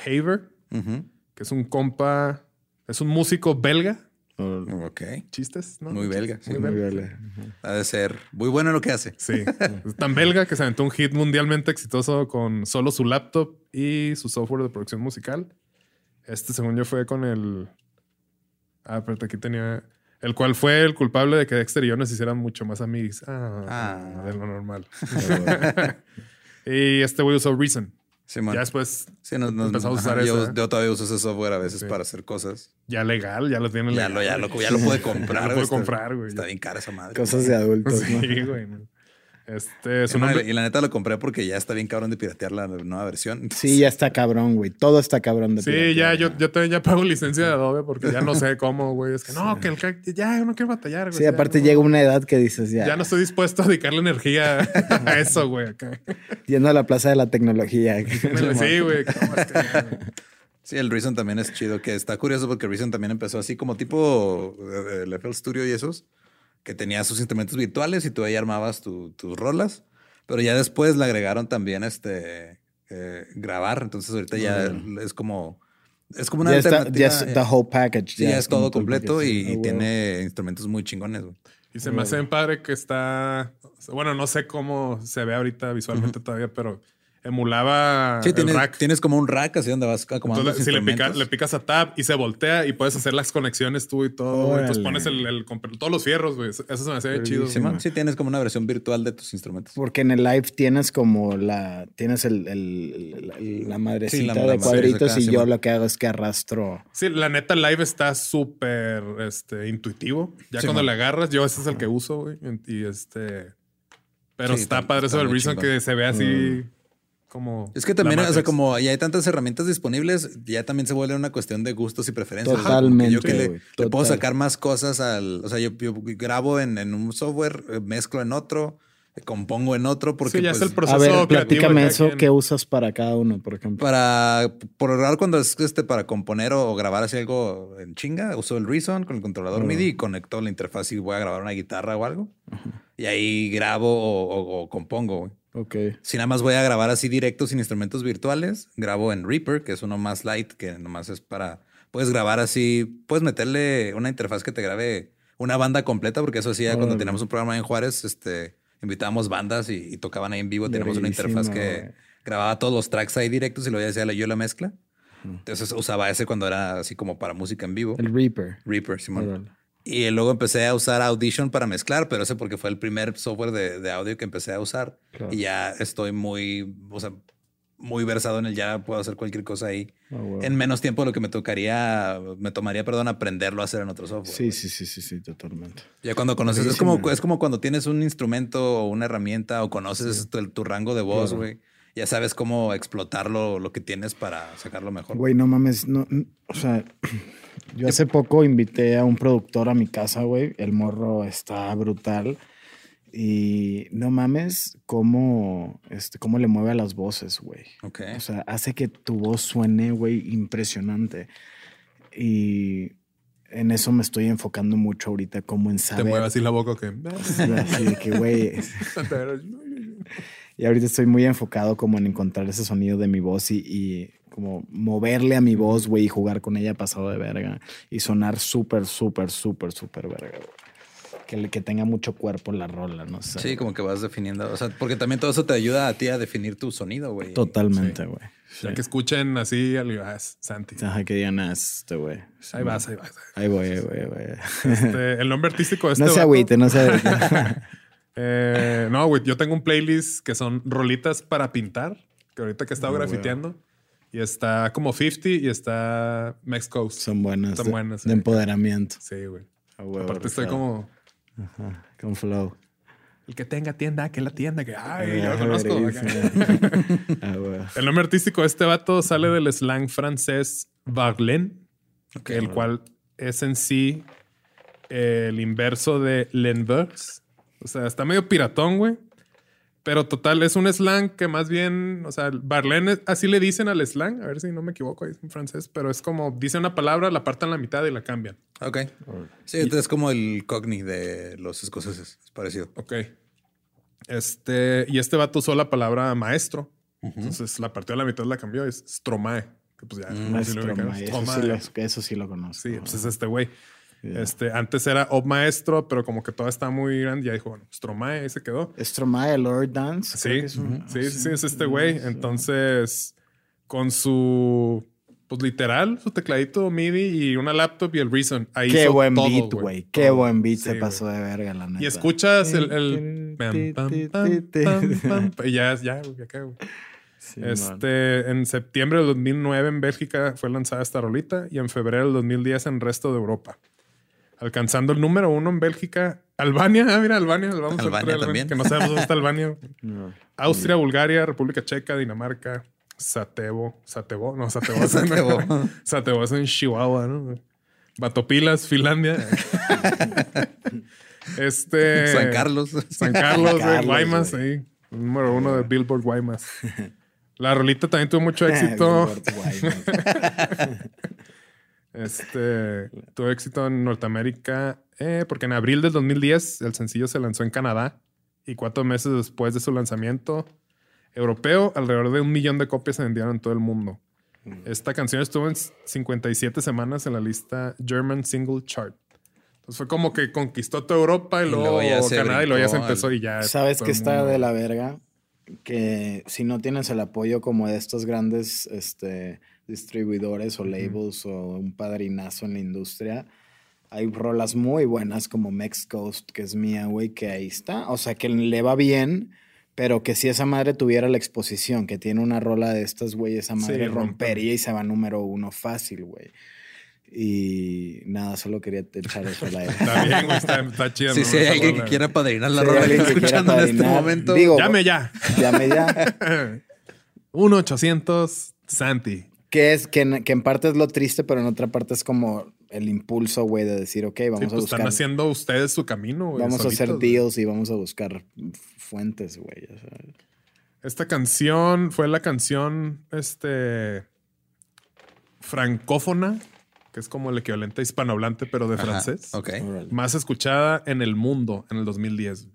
S2: Haver, que es un compa, es un músico belga.
S1: Ok.
S2: Chistes, ¿no?
S1: Muy belga, sí.
S2: Muy
S3: Muy
S2: belga.
S1: Ha de ser muy bueno en lo que hace.
S2: Sí, es tan belga que se aventó un hit mundialmente exitoso con solo su laptop y su software de producción musical. Este, según yo, fue con el. Ah, pero aquí tenía. El cual fue el culpable de que Dexter y yo nos hicieran mucho más amigos. Ah,
S1: Ah.
S2: de lo normal. y este güey usó Reason. Ya después,
S1: Sí, nos- nos-
S2: empezamos a usar
S1: ajá, yo,
S2: esa.
S1: yo todavía uso ese software a veces
S2: Sí.
S1: para hacer cosas.
S2: ya legal, ya lo tiene
S1: Ya
S2: legal.
S1: lo, ya, lo, ya lo pude comprar.
S2: Ya lo pude
S1: Está-
S2: comprar, güey.
S1: Está bien cara esa madre.
S3: Cosas de adultos, ¿no?
S2: Sí, güey. no. Este, su nombre.
S1: y la neta lo compré porque ya está bien cabrón de piratear la nueva versión.
S3: Sí, ya está cabrón, güey. Todo está cabrón de
S2: Sí,
S3: piratear.
S2: ya, yo, yo también ya pago licencia de Adobe porque ya no sé cómo, güey. Es que no, que el ya no quiero batallar, güey.
S3: Sí,
S2: ya
S3: aparte
S2: no.
S3: llega una edad que dices ya.
S2: Ya no estoy dispuesto a dedicarle energía a eso, güey. acá.
S3: Yendo a la plaza de la tecnología.
S2: Sí, güey. ¿cómo es que ya, güey?
S1: Sí, el Reason también es chido, que está curioso porque Reason también empezó así como tipo eh, el FL Studio y esos, que tenía sus instrumentos virtuales y tú ahí armabas tu- tus rolas, pero ya después le agregaron también este eh, grabar, entonces ahorita ya es como es como una
S3: ya está,
S1: alternativa.
S3: ya es
S1: eh,
S3: the whole package.
S1: sí, ya es todo completo
S3: package,
S1: y, y tiene instrumentos muy chingones. güey.
S2: Y se me hace bien padre que está. Bueno, no sé cómo se ve ahorita visualmente todavía, pero emulaba
S1: Sí,
S2: el
S1: tienes,
S2: rack.
S1: tienes como un rack así donde vas acomodando
S2: Entonces, si le, pica- le picas a tab y se voltea y puedes hacer las conexiones tú y todo. güey. Entonces
S3: Órale.
S2: pones el, el todos los fierros, güey. Eso se me hacía bien chido. Güey.
S1: sí, tienes como una versión virtual de tus instrumentos.
S3: Porque en el live tienes como la. Tienes el, el- la, la madrecita
S1: Sí, la-
S3: de cuadritos
S1: acá,
S3: y yo
S1: Simón.
S3: lo que hago es que arrastro.
S2: Sí, la neta live está súper este, intuitivo. Ya
S1: Sí,
S2: cuando
S1: man.
S2: le agarras, yo ese es el que uso, güey. Y este. Pero
S1: Sí,
S2: está,
S1: está-
S2: padre
S1: está
S2: eso del Reason que se ve así como.
S1: Es que también, o sea, como ya hay tantas herramientas disponibles, ya también se vuelve una cuestión de gustos y preferencias.
S3: Totalmente,
S1: Yo que le, puedo sacar más cosas al. O sea, yo, yo grabo en, en un software, eh, mezclo en otro, eh, compongo en otro, porque
S2: Sí, ya es
S1: pues,
S2: el proceso
S3: A ver, platícame eso
S2: quien.
S3: que usas para cada uno, por ejemplo.
S1: Para, por lo general, cuando es este, para componer o, grabar así algo en chinga, uso el Reason con el controlador
S3: Ah.
S1: MIDI y conecto la interfaz y voy a grabar una guitarra o algo. Y ahí grabo o, o- o compongo. güey.
S3: Ok.
S1: Si nada más voy a grabar así directo sin instrumentos virtuales, grabo en Reaper, que es uno más light, que nomás es para. Puedes grabar así, puedes meterle una interfaz que te grabe una banda completa, porque eso hacía cuando
S3: Órale.
S1: teníamos un programa en Juárez, este, invitábamos bandas y, y tocaban ahí en vivo. Teníamos una interfaz que grababa todos los tracks ahí directos y luego ya hacía la- yo la mezcla. Entonces usaba ese cuando era así como para música en vivo.
S3: El Reaper.
S1: Reaper, Simón. Y luego empecé a usar Audition para mezclar, pero ese porque fue el primer software de, de audio que empecé a usar.
S3: Claro.
S1: Y ya estoy muy, o sea, muy versado en el ya puedo hacer cualquier cosa ahí.
S3: Ah, huevo.
S1: En menos tiempo de lo que me tocaría, me tomaría, perdón, aprenderlo a hacer en otro software.
S3: Sí, sí, sí, sí, sí, totalmente.
S1: Ya cuando conoces, es como, es como cuando tienes un instrumento o una herramienta o conoces tu, tu rango de voz,
S3: Claro.
S1: güey. Ya sabes cómo explotarlo, lo que tienes para sacarlo mejor.
S3: Güey, no mames, no, o sea, yo hace poco invité a un productor a mi casa, güey. El morro está brutal. Y no mames cómo, este, cómo le mueve a las voces, güey.
S1: Ok.
S3: O sea, hace que tu voz suene, güey, impresionante. Y en eso me estoy enfocando mucho ahorita, como en
S2: Te
S3: saber.
S2: mueve así la boca que.
S3: Así de que, güey. Y ahorita estoy muy enfocado como en encontrar ese sonido de mi voz y, y como moverle a mi voz, güey, y jugar con ella pasado de verga. Y sonar súper, súper, súper, súper verga, güey. Que, le- que tenga mucho cuerpo la rola, no sé.
S1: Sí, como que vas definiendo. O sea, porque también todo eso te ayuda a ti a definir tu sonido, güey.
S3: Totalmente, güey.
S2: Ya
S3: Sí.
S2: que escuchen así, al- ah, es Santi.
S3: Ajá, que digan "Ah, es este, güey.
S2: Ahí vas, ahí vas.
S3: Ahí voy, ahí voy, ahí voy.
S2: Este, el nombre artístico de este
S3: No se agüite, no se agüite.
S2: Eh, no, güey, yo tengo un playlist que son rolitas para pintar, que ahorita que he estado
S3: Ah,
S2: grafiteando. Y está como 50 y está Mex Coast.
S3: Son buenas.
S2: Están
S3: de-
S2: buenas,
S3: De
S2: sí.
S3: empoderamiento.
S2: Sí, güey.
S3: A huevo,
S2: Aparte estoy como
S3: Ajá, con flow.
S2: el que tenga tienda, que la tienda, que ay, yo lo conozco.
S3: Ah, huevo.
S2: El nombre artístico de este vato sale del slang francés Varlen, que el cual es en sí eh, el inverso de l'envers. O sea, está medio piratón, güey. Pero total, es un slang que más bien, o sea, Barlen, es- así le dicen al slang, a ver si no me equivoco, es en francés, pero es como, dice una palabra, la partan la mitad y la cambian.
S1: Ok. Sí, entonces es como el cogni de los escoceses. Es parecido.
S2: Ok. Este, y este vato usó la palabra maestro. Entonces la partió a la mitad, la cambió, es Stromae. Que pues ya, no sé si lo
S3: Maestro,
S2: ubican.
S3: ma, eso, sí lo, eso sí lo conozco.
S2: Sí, pues es este güey.
S3: Ya.
S2: Este, antes era Ob Maestro, pero como que todo está muy grande, ya dijo, bueno, Stromae, ahí se quedó.
S3: Stromae, Lord Dance.
S2: Sí,
S3: es un-
S2: sí,
S3: ah,
S2: sí, sí, es este güey. Entonces, con su, pues literal, su tecladito MIDI y una laptop y el Reason. Ahí
S3: Qué
S2: hizo
S3: buen
S2: todo,
S3: beat, güey. Qué buen beat
S2: Sí,
S3: se pasó de verga, la neta.
S2: Y escuchas el... el y ya, ya, güey.
S3: Sí, man.
S2: Este, en septiembre del 2009 en Bélgica fue lanzada esta rolita y en febrero del 2010 en el resto de Europa. Alcanzando el número uno en Bélgica. Albania, ah, mira, Albania. Vamos a
S1: Albania
S2: entrar,
S1: también.
S2: Que no sabemos dónde está Albania.
S3: No.
S2: Austria, Bulgaria, República Checa, Dinamarca, Satevo. Satevo, no, en-
S1: Satevo.
S2: Satevo es en Chihuahua, ¿no? Batopilas, Finlandia. este.
S1: San Carlos.
S2: San Carlos,
S3: Carlos,
S2: Guaymas, ahí. Número uno de Billboard Guaymas. La rolita también tuvo mucho éxito. Este tuvo éxito en Norteamérica eh, porque en abril del 2010 el sencillo se lanzó en Canadá y cuatro meses después de su lanzamiento europeo, alrededor de un millón de copias se vendieron en todo el mundo. Esta canción estuvo en 57 semanas en la lista German Single Chart. Entonces fue como que conquistó toda Europa y,
S1: Y
S2: luego, Canadá y luego ya se empezó
S1: al-
S2: y ya.
S3: ¿Sabes
S2: el
S3: está de la verga? que si no tienes el apoyo como de estos grandes este, distribuidores o labels o un padrinazo en la industria, hay rolas muy buenas como Mex Coast, que es mía, güey, que ahí está. O sea, que le va bien, pero que si esa madre tuviera la exposición, que tiene una rola de estas, güey, esa madre
S2: Sí,
S3: rompería y se va número uno fácil, güey. Y nada, solo quería echar eso al aire.
S2: Está bien, güey, está, está chido.
S1: Sí,
S2: ¿no?
S1: si hay alguien que quiera padrinar la rola que está escuchando en este momento.
S3: Digo,
S2: Llame ya.
S3: llame ya.
S2: 1-800 Santi.
S3: Que es que en, que en parte es lo triste, pero en otra parte es como el impulso, güey, de decir, ok, vamos
S2: Sí,
S3: a
S2: pues
S3: buscar.
S2: están haciendo ustedes su camino, güey.
S3: vamos a hacer deals y vamos a buscar fuentes, güey.
S2: Esta canción fue la canción este francófona, que es como el equivalente a hispanohablante, pero de
S1: Ajá,
S2: francés.
S1: Ok.
S3: Órale.
S2: Más escuchada en el mundo en el 2010.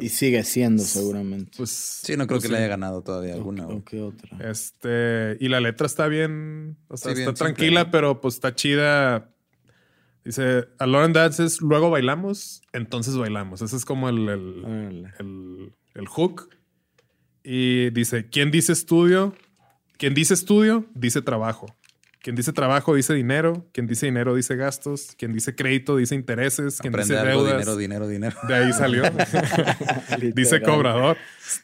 S3: Y sigue siendo, seguramente.
S2: Pues
S1: Sí, no creo
S2: pues
S1: que
S2: sí.
S1: le haya ganado todavía alguna.
S3: ¿O
S1: güey.
S3: qué otra?
S2: Este, y la letra está bien, o sea,
S1: Sí,
S2: está tranquila, pero pues está chida. Dice, a Lauren Dances, luego bailamos, entonces bailamos. Ese es como el, el, el- el hook. Y dice, ¿quién dice estudio? Quien dice estudio, dice trabajo. Quien dice trabajo, dice dinero. Quien dice dinero, dice gastos. Quien dice crédito, dice intereses. Quien
S1: Aprende
S2: dice
S1: algo,
S2: deudas.
S1: dinero, dinero, dinero.
S2: De ahí salió. dice cobrador.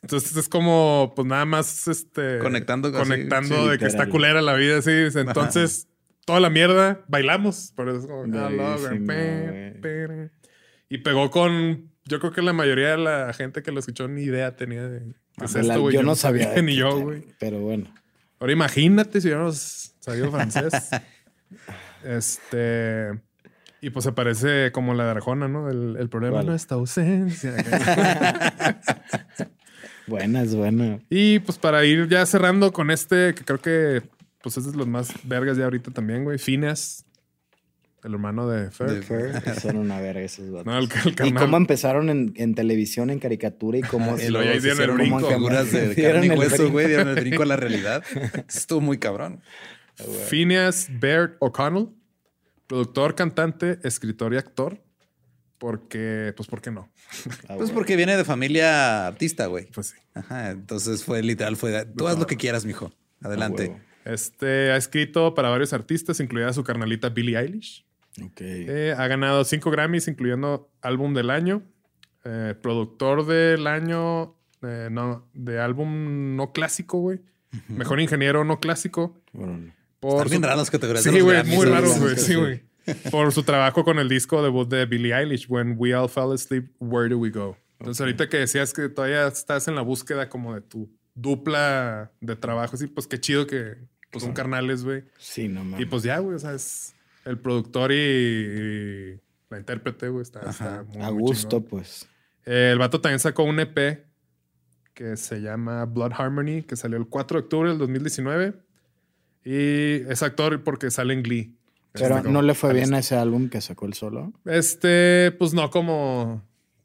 S2: Entonces es como, pues nada más este.
S1: Conectando así,
S2: Conectando
S3: sí,
S2: de que está culera la vida, sí. Entonces, toda la mierda, bailamos. Por eso es como, ah. Y pegó con. Yo creo que la mayoría de la gente que lo escuchó ni idea tenía de. ¿Qué es
S3: La-
S2: esto, güey?
S3: yo no sabía.
S2: Ni yo, güey.
S3: Pero bueno.
S2: Ahora imagínate si hubiéramos sabido francés. este. Y pues se parece como la de Arjona, ¿no? El, el problema
S3: ¿Cuál?
S2: no es tu ausencia.
S3: Buena, es buena.
S2: y pues para ir ya cerrando con este, que creo que pues es de los más vergas ya ahorita también, güey. Phineas, el hermano de Fer.
S1: De-
S3: Fer, son una verga esos vatos.
S2: No, el, el
S3: y cómo empezaron en, en televisión, en caricatura y cómo.
S1: Y
S2: luego ya
S3: se
S2: hicieron el
S3: hicieron
S2: brinco,
S1: Figuras de
S3: dieron
S1: carne y
S3: el
S1: hueso, güey, dieron el brinco a la realidad. Estuvo muy cabrón.
S2: Phineas Baird O'Connell, productor, cantante, escritor y actor. Porque, pues, ¿por qué no?
S3: Ah,
S1: Pues porque viene de familia artista, güey.
S2: Pues sí.
S1: Ajá, entonces fue literal, fue, tú haz lo que quieras, mijo.
S3: Ah,
S1: Adelante.
S2: Este ha escrito para varios artistas, incluida su carnalita Billie Eilish.
S3: Ok.
S2: Eh, ha ganado cinco Grammys, incluyendo álbum del año, eh, productor del año, eh, no, de álbum no clásico, güey. Mejor ingeniero no clásico. Por
S1: Están bien
S2: su-
S1: raras las categorías.
S2: Sí, güey, muy raro, güey.
S3: sí,
S2: güey. Por su trabajo con el disco debut de Billie Eilish, When We All Fell Asleep, Where Do We Go? Entonces, ahorita que decías que todavía estás en la búsqueda como de tu dupla de trabajo, sí, pues qué chido que pues, son carnales, güey.
S3: Sí, no mames.
S2: Y pues ya, güey, o sea, es el productor y, y la intérprete, güey, está, está muy,
S3: a gusto, pues.
S2: Eh, el vato también sacó un EP que se llama Blood Harmony, que salió el 4 de octubre del 2019. Y es actor porque sale en Glee.
S3: Pero
S2: Este,
S3: no
S2: como-
S3: le fue bien a ese álbum que sacó el solo.
S2: Este, pues no como...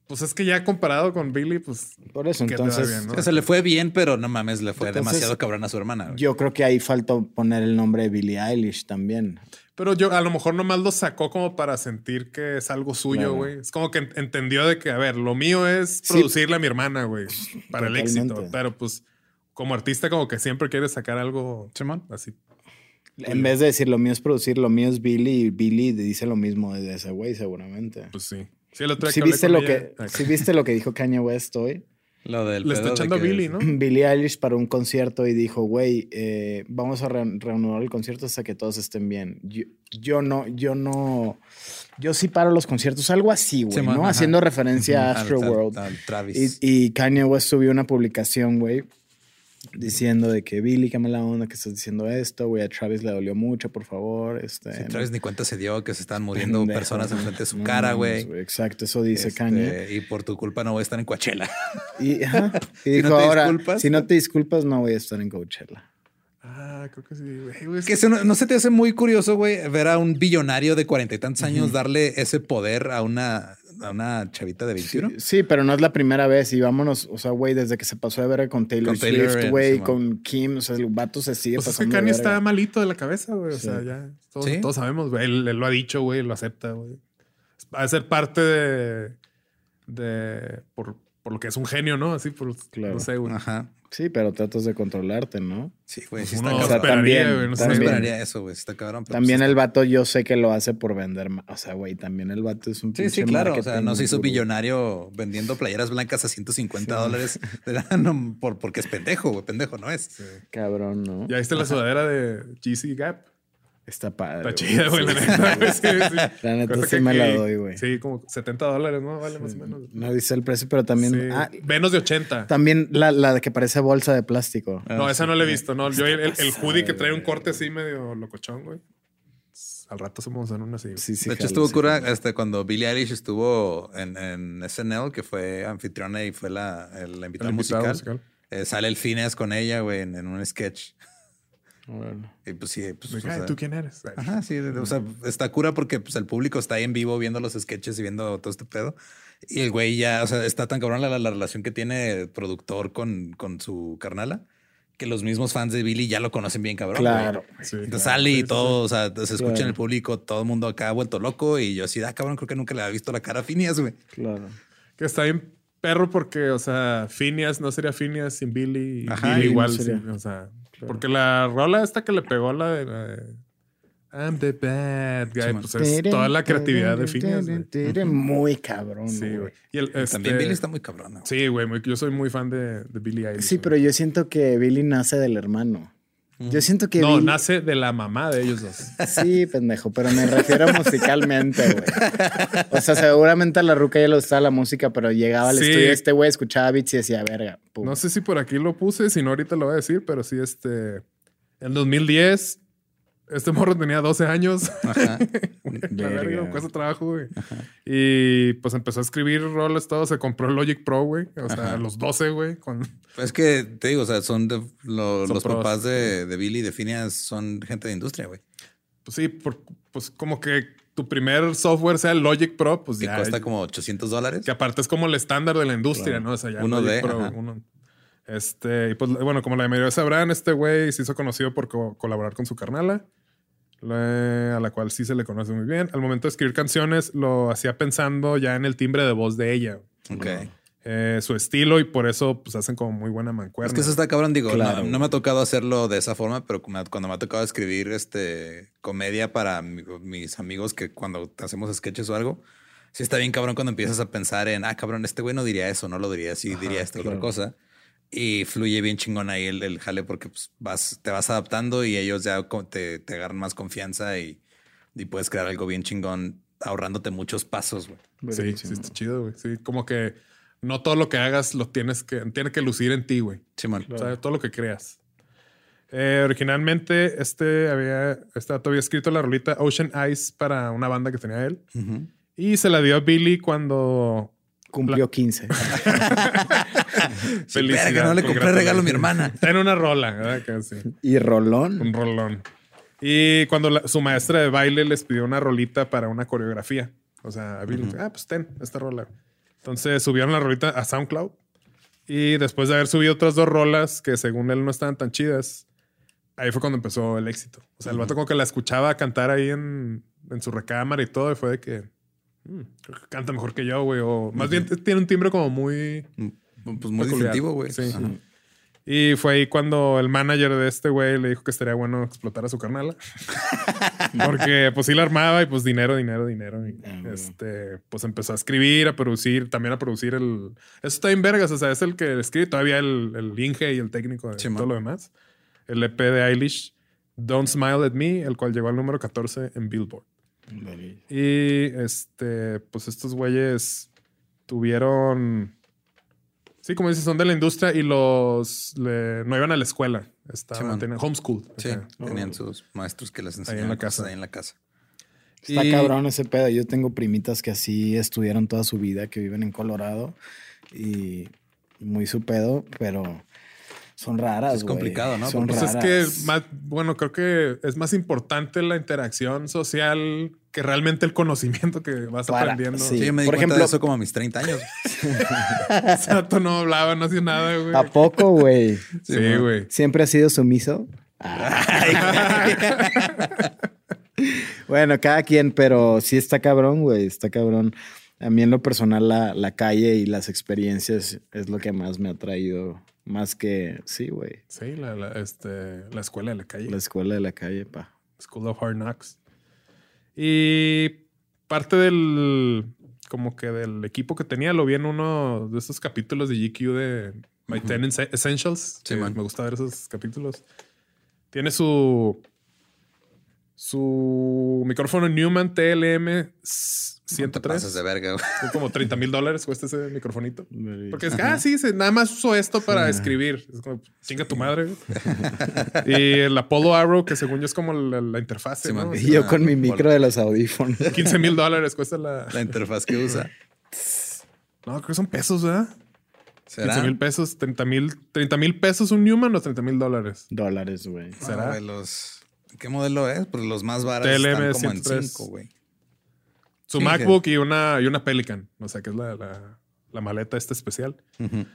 S2: Pues es que ya comparado con Billy, pues...
S3: Por eso,
S2: ¿qué te va
S3: entonces.
S2: bien, no?
S1: Sea, le fue bien, pero no mames, le fue
S3: Entonces,
S1: demasiado cabrón a su hermana. güey.
S3: Yo creo que ahí faltó poner el nombre de Billie Eilish también.
S2: Pero yo a lo mejor nomás lo sacó como para sentir que es algo suyo,
S3: Claro.
S2: güey. Es como que en- entendió de que, a ver, lo mío es
S3: Sí.
S2: producirle a mi hermana, güey, para el éxito.
S3: Totalmente.
S2: Pero pues como artista como que siempre quiere sacar algo
S1: Simón.
S2: así.
S3: En vez de decir lo mío es producir, lo mío es Billy, y Billy dice lo mismo de ese güey, seguramente.
S2: Pues sí. Sí, el otro día
S3: Si
S2: que
S3: viste, lo
S2: ella,
S3: que, si viste lo que dijo Kanye West hoy?
S1: Lo del
S2: Le está
S1: de
S2: echando
S1: que-
S2: Billy, ¿no?
S3: Billie Eilish para un concierto y dijo, güey, eh, vamos a re- reanudar el concierto hasta que todos estén bien. Yo, yo no, yo no, yo sí paro los conciertos, algo así, güey,
S1: Simón,
S3: ¿no?
S1: ajá.
S3: Haciendo referencia a Astroworld.
S1: Travis.
S3: Y, y Kanye West subió una publicación, güey, diciendo de que Billy, qué mala onda que estás diciendo esto, güey, a Travis le dolió mucho, por favor. Este,
S1: Travis ni cuenta se dio que se están muriendo
S3: pendejo,
S1: personas enfrente de su
S3: No
S1: cara, güey.
S3: Exacto, eso dice
S1: Este,
S3: Kanye.
S1: Y por tu culpa no voy a estar en Coachella.
S3: Y, ajá, y
S1: Si
S3: dijo,
S1: no te
S3: ahora,
S1: disculpas,
S3: si no te disculpas, no voy a estar en Coachella.
S2: Ah, creo que sí, güey. güey.
S1: Que no, no se te hace muy curioso, güey, ver a un billonario de cuarenta y tantos años darle ese poder a una, a una chavita de 21.
S3: Sí, sí, pero no es la primera vez. Y vámonos, o sea, güey, desde que se pasó de ver con Taylor
S1: Con Taylor,
S3: Swift, güey, con Kim, o sea, el vato se sigue
S2: es que
S3: pasando. de
S2: Kanye
S3: verga.
S2: está malito de la cabeza, güey. O
S3: Sí.
S2: sea, ya todos,
S1: ¿Sí?
S2: todos sabemos, güey. Él, él lo ha dicho, güey, lo acepta, güey. Va a ser parte de. de por, por lo que es un genio, ¿no? Así por,
S3: Claro.
S2: no sé, güey.
S1: Ajá.
S3: Sí, pero tratas de controlarte, ¿no?
S1: Sí, güey, sí
S2: Uno
S1: está
S3: o sea,
S1: cabrón.
S2: esperaría,
S3: también-
S2: güey, no sé.
S1: No
S3: también-
S1: esperaría eso, güey. sí Está cabrón.
S3: También
S1: pues
S3: el vato yo sé que lo hace por vender. O sea, güey, también el vato es un
S1: Sí, sí, claro. O sea, no se hizo billonario vendiendo playeras blancas a 150 dólares no, por, porque es pendejo, güey. Pendejo no es.
S3: Cabrón, ¿no?
S2: Ya viste la sudadera de GC Gap.
S3: Está padre.
S2: Está
S3: güey.
S2: chida, güey, la
S3: Sí.
S2: neta. güey, sí, sí.
S3: La neta
S2: Cuesta
S3: sí me la doy, güey.
S2: Sí, como 70 dólares, ¿no? Vale más o menos.
S3: No dice el precio, pero también.
S2: Sí.
S3: ah,
S2: Menos de 80.
S3: también la, la de que parece bolsa de plástico.
S2: No, esa no la he visto. No, yo el, el, el hoodie que trae un corte así medio locochón, güey. Al rato somos en una así.
S3: Sí, sí.
S1: de hecho, estuvo
S3: sí,
S1: cura
S3: jalo.
S1: este, cuando Billie Eilish estuvo en, en SNL, que fue anfitriona y fue la, el- la
S2: El
S1: invitada
S2: invitado
S1: musical. Eh, sale el Fines con ella, güey, en, en un sketch.
S3: Órale.
S1: Y pues sí, pues.
S2: Like,
S1: o
S2: "Ay,
S1: sea,
S2: ¿Tú quién eres?
S1: Ajá, sí, o sea, está cura porque pues, el público está ahí en vivo viendo los sketches y viendo todo este pedo. Y el güey ya, o sea, está tan cabrón la, la relación que tiene el productor con, con su carnala que los mismos fans de Billy ya lo conocen bien cabrón.
S3: Claro.
S2: Sí,
S1: Entonces
S2: claro.
S1: sale y
S2: sí,
S1: todo, o sea, se escucha en el público, todo el mundo acá ha vuelto loco y yo así, ah, cabrón, creo que nunca le había visto la cara a Phineas, güey.
S3: Claro.
S2: Que está bien perro porque, o sea, Phineas no sería Phineas sin Billy. Y
S1: Ajá,
S2: Billy
S3: no
S2: igual,
S3: sería.
S2: sin- o sea. Porque la rola esta que le pegó la de, la de I'm the bad guy, pues es toda la creatividad de Phineas. güey.
S3: Muy cabrón.
S2: Sí,
S3: güey.
S2: güey. Y el,
S1: También
S2: este-
S1: Billy está muy cabrón.
S2: Sí, güey, yo soy muy fan de, de Billy Eilish.
S3: Sí, pero yo siento que Billy nace del hermano. Yo siento que
S2: No,
S3: Billy-
S2: nace de la mamá de ellos dos.
S3: Sí, pendejo, pero me refiero musicalmente, güey. O sea, seguramente a la ruca ya le gustaba la música, pero llegaba al
S2: Sí.
S3: estudio este güey, escuchaba beats y decía, verga. pum".
S2: No sé si por aquí lo puse, si no ahorita lo voy a decir, pero sí, este. En 2010, este morro tenía 12 años.
S1: Ajá.
S2: La verga, cuesta trabajo, güey. Y pues empezó a escribir roles, todo. Se compró el Logic Pro, güey. O sea,
S1: Ajá.
S2: a los 12, güey. Con...
S1: Es que te digo, o sea, son de, lo-
S2: Son
S1: los
S2: pros.
S1: papás de, de Billy y de Phineas son gente de industria, güey.
S2: Pues sí, por- pues como que tu primer software sea el Logic Pro, pues
S1: Que
S2: ya.
S1: cuesta como 800 dólares.
S2: Que aparte es como el estándar de la industria,
S3: Claro.
S2: ¿no? O sea, ya
S1: Uno de,
S2: Pro,
S1: ajá.
S2: uno- Este, y pues bueno, como la mayoría sabrán, este güey se hizo conocido por co- colaborar con su carnala, la- a la cual sí se le conoce muy bien. Al momento de escribir canciones, lo hacía pensando ya en el timbre de voz de ella,
S1: Ok.
S2: eh, su estilo, y por eso pues hacen como muy buena mancuerna.
S1: Es que eso está cabrón, digo,
S3: Claro.
S1: no, no me ha tocado hacerlo de esa forma, pero cuando me ha tocado escribir este comedia para mi- mis amigos que cuando hacemos sketches o algo, sí está bien cabrón cuando empiezas a pensar en, ah, cabrón, este güey no diría eso, no lo diría así,
S2: Ajá,
S1: diría esta otra
S3: claro.
S1: cosa. Y fluye bien chingón ahí el, el jale porque pues, vas, te vas adaptando y ellos ya te, te agarran más confianza y, y puedes crear algo bien chingón ahorrándote muchos pasos, güey.
S2: Sí, sí, está chido, güey. Sí, como que no todo lo que hagas lo tienes que, tiene que lucir en ti, güey.
S1: Simón.
S2: O sea, todo lo que creas. Eh, originalmente, este había, este había escrito la rolita Ocean Eyes para una banda que tenía él.
S1: Ujú.
S2: Y se la dio a Billy cuando.
S3: Cumplió 15.
S1: Sí, verga, no le compré regalo a mi hermana.
S2: En una rola, sí,
S3: y Rolón.
S2: un rolón. Y cuando la- su maestra de baile les pidió una rolita para una coreografía. O sea, a Billy, ah, pues ten esta rola. Entonces subieron la rolita a SoundCloud. Y después de haber subido otras dos rolas que según él no estaban tan chidas, ahí fue cuando empezó el éxito. O sea, el vato como que la escuchaba cantar ahí en, en su recámara y todo, y fue de que "Mm, creo que canta mejor que yo, güey. O más bien tiene un timbre como muy.
S1: Pues muy distintivo, güey.
S2: Sí.
S1: Ajá.
S2: Y fue ahí cuando el manager de este güey le dijo que estaría bueno explotar a su carnala. Porque pues sí la armaba y pues dinero, dinero, dinero. Y,
S3: Ah,
S2: este, pues empezó a escribir, a producir, también a producir el... Eso está en vergas, o sea, es el que escribe todavía el, el Inge y el técnico de
S1: Sí, man.
S2: todo lo demás. El EP de Eilish, Don't Smile at Me, el cual llegó al número 14 en Billboard. Y este, pues estos güeyes tuvieron. Sí, como dices, son de la industria y los le- no iban a la escuela. Estaban, tenían homeschool.
S1: Sí, tenían sus maestros que les
S2: en
S1: enseñaban
S2: la
S1: cosas
S2: casa.
S1: ahí en la casa.
S3: Está
S2: Y-
S3: cabrón ese pedo. Yo tengo primitas que así estudiaron toda su vida, que viven en Colorado y muy su pedo, pero son raras.
S1: Es complicado, ¿no?
S3: Son
S2: Pues es
S3: raras.
S2: que más, bueno, creo que es más importante la interacción social que realmente el conocimiento que vas
S3: Para-
S2: aprendiendo.
S3: sí.
S1: Sí, yo me di
S3: Por
S1: cuenta de
S3: ejemplo-
S1: eso como a mis 30 años.
S2: Vato no hablaba, no hacía nada, güey.
S3: ¿A poco, güey?
S2: Sí, güey.
S3: ¿Siempre ha sido sumiso? bueno, cada quien, pero sí está cabrón, güey. Está cabrón. A mí en lo personal la, la calle y las experiencias es lo que más me ha traído. Más que, sí, güey.
S2: Sí, la, la, este, la escuela de la calle.
S3: La escuela de la calle, pa.
S2: School of Hard Knocks. Y parte del, como que del equipo que tenía, lo vi en uno de esos capítulos de GQ de My Ten Esse- Essentials.
S1: Sí, man.
S2: me gusta ver esos capítulos. Tiene su su micrófono Newman TLM
S1: No te
S2: 103.
S1: pases de verga,
S2: como 30 mil dólares cuesta ese microfonito. Porque es que, ah, sí, se- nada más uso esto para escribir. Es como, chinga tu madre. güey. y el Apollo Arrow, que según yo es como la, la interfaz.
S1: Sí,
S2: ¿no?
S3: Y yo con mi micro de los audífonos.
S2: 15 mil dólares cuesta la.
S1: La interfaz que usa.
S2: No, creo que son pesos, ¿verdad? 15
S1: ¿Será?
S2: mil pesos, 30 mil 30 mil pesos un Newman o 30 mil dólares.
S3: Dólares, güey.
S1: No,
S2: ¿Será?
S1: güey, los... ¿Qué modelo es? Pues los más baratos
S2: TLM
S1: están como en
S2: 103.
S1: 5, güey.
S2: Su
S1: Sí,
S2: MacBook y una, y una Pelican. O sea, que es la, la, la maleta esta especial.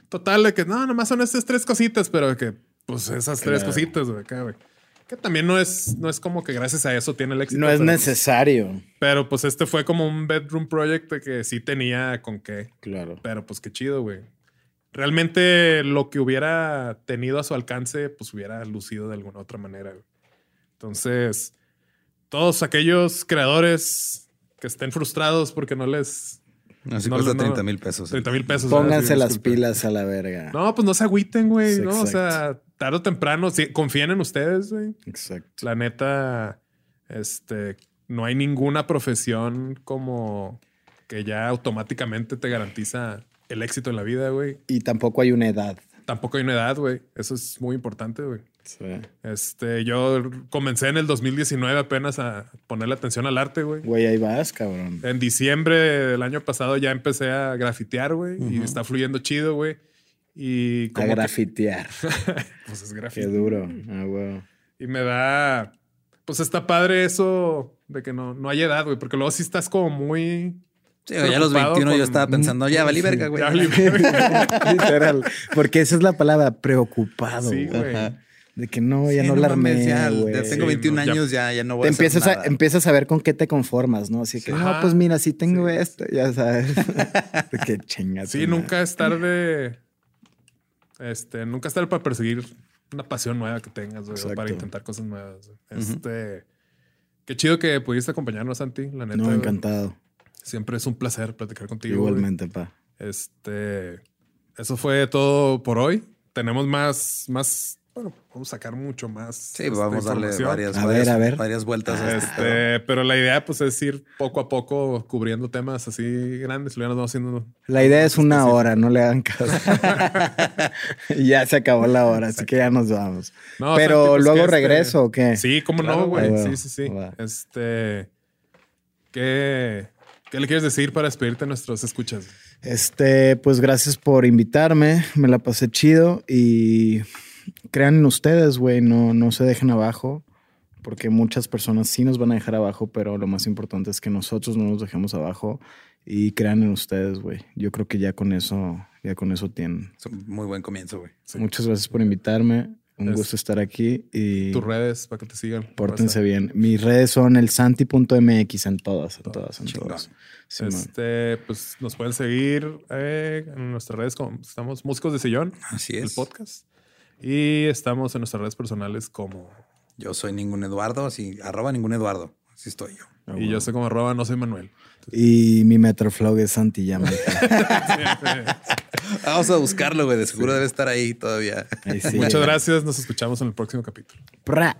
S2: Total, de que no, nomás son estas tres cositas, pero que, pues esas tres
S3: Claro.
S2: cositas, güey, acá, güey. Que también no es, no es como que gracias a eso tiene el éxito.
S3: No es
S2: pero-
S3: necesario.
S2: Pero pues este fue como un bedroom project que sí tenía con qué.
S3: Claro.
S2: Pero pues qué chido, güey. Realmente lo que hubiera tenido a su alcance, pues hubiera lucido de alguna otra manera. güey. Entonces, todos aquellos creadores que estén frustrados porque no les...
S1: Así
S2: No,
S1: cuesta
S2: no,
S1: 30 mil pesos.
S2: 30 mil pesos.
S3: Pónganse las
S2: disculpe.
S3: pilas a la verga.
S2: No, pues no se agüiten, güey.
S3: Sí,
S2: ¿no? O sea, tarde o temprano, sí, confíen en ustedes, güey.
S3: Exacto.
S2: La neta, este, no hay ninguna profesión como que ya automáticamente te garantiza el éxito en la vida, güey.
S3: Y tampoco hay una edad.
S2: Tampoco hay una edad, güey. Eso es muy importante, güey.
S3: Sí.
S2: Este, yo comencé en el 2019 apenas a ponerle atención al arte, güey.
S3: Güey, ahí vas, cabrón.
S2: En diciembre del año pasado ya empecé a grafitear, güey. Y está fluyendo chido, güey. Y
S3: A
S2: como que,
S3: grafitear.
S2: pues es
S3: Qué
S2: grafite.
S3: duro. Ah, güey.
S2: Y me da. Pues está padre eso de que no, no hay edad, güey. Porque luego sí estás como muy.
S1: Sí, ya a los
S2: preocupado
S1: 21 yo estaba pensando, ya valí verga, güey.
S2: Ya valí verga.
S3: Literal. Porque esa es la palabra, preocupado.
S2: Sí,
S3: güey.
S2: güey.
S1: Ajá.
S3: De que no, ya
S1: Sí,
S3: no, la armé,
S1: ya, ya tengo
S2: Sí,
S1: 21
S2: no, ya-
S1: años, ya, ya no voy
S3: Te
S1: a hacer
S3: empiezas a, empiezas a ver con qué te conformas, ¿no? Así que, no,
S2: Ajá.
S3: pues mira, sí tengo esto, ya sabes. De que chinga. tu
S2: Sí, nunca es tarde. Este, nunca es tarde para perseguir una pasión nueva que tengas, güey, para intentar cosas nuevas. güey. Este. Qué chido que pudiste acompañarnos, Santi. La neta.
S3: No,
S2: güey.
S3: encantado.
S2: Siempre es un placer platicar contigo. güey.
S3: Igualmente, pa.
S2: Este, eso fue todo por hoy. Tenemos más, más, bueno, vamos a sacar mucho más.
S1: Sí,
S2: este,
S1: vamos a darle varias,
S3: A
S1: varias,
S3: ver, a ver.
S1: varias vueltas. a este.
S2: Este, pero la idea, pues, es ir poco a poco cubriendo temas así grandes. Nos vamos haciendo.
S3: La idea es una
S2: específico.
S3: hora, no le hagan caso. Y ya se acabó la hora, así que ya nos vamos.
S2: No,
S3: Pero
S2: pues,
S3: luego
S2: este-
S3: regreso o qué?
S2: Sí, cómo
S1: Claro,
S2: no, güey.
S3: güey.
S2: Sí, sí, sí.
S3: Va.
S2: Este, ¿qué, ¿qué le quieres decir para despedirte a nuestros escuchas?
S3: Este, pues gracias por invitarme. Me la pasé chido y crean en ustedes, güey. No, no se dejen abajo. Porque muchas personas sí nos van a dejar abajo, pero lo más importante es que nosotros no nos dejemos abajo y crean en ustedes, güey. Yo creo que ya con eso, ya con eso tienen.
S1: Es un muy buen comienzo, güey.
S2: Sí.
S3: Muchas gracias por invitarme. Un
S2: Es-
S3: gusto estar aquí y
S2: Tus redes para que te sigan.
S3: pórtense bien. Mis redes son el santi.mx en todas, en todas, en
S1: Chingón.
S3: todas. Sí, man.
S2: Este, pues nos pueden seguir eh, en nuestras redes como estamos Músicos de Sillón,
S1: Así
S2: el
S1: es.
S2: podcast. Y estamos en nuestras redes personales como.
S1: Yo soy ningún Eduardo, así, arroba ningún Eduardo. Así estoy yo.
S2: Y yo sé como arroba, no soy Manuel.
S3: Y mi Metroflog es Santi Llama.
S1: Vamos a buscarlo, güey. De seguro debe estar ahí todavía.
S3: Ahí sí.
S2: Muchas gracias. Nos escuchamos en el próximo capítulo.
S3: Pra.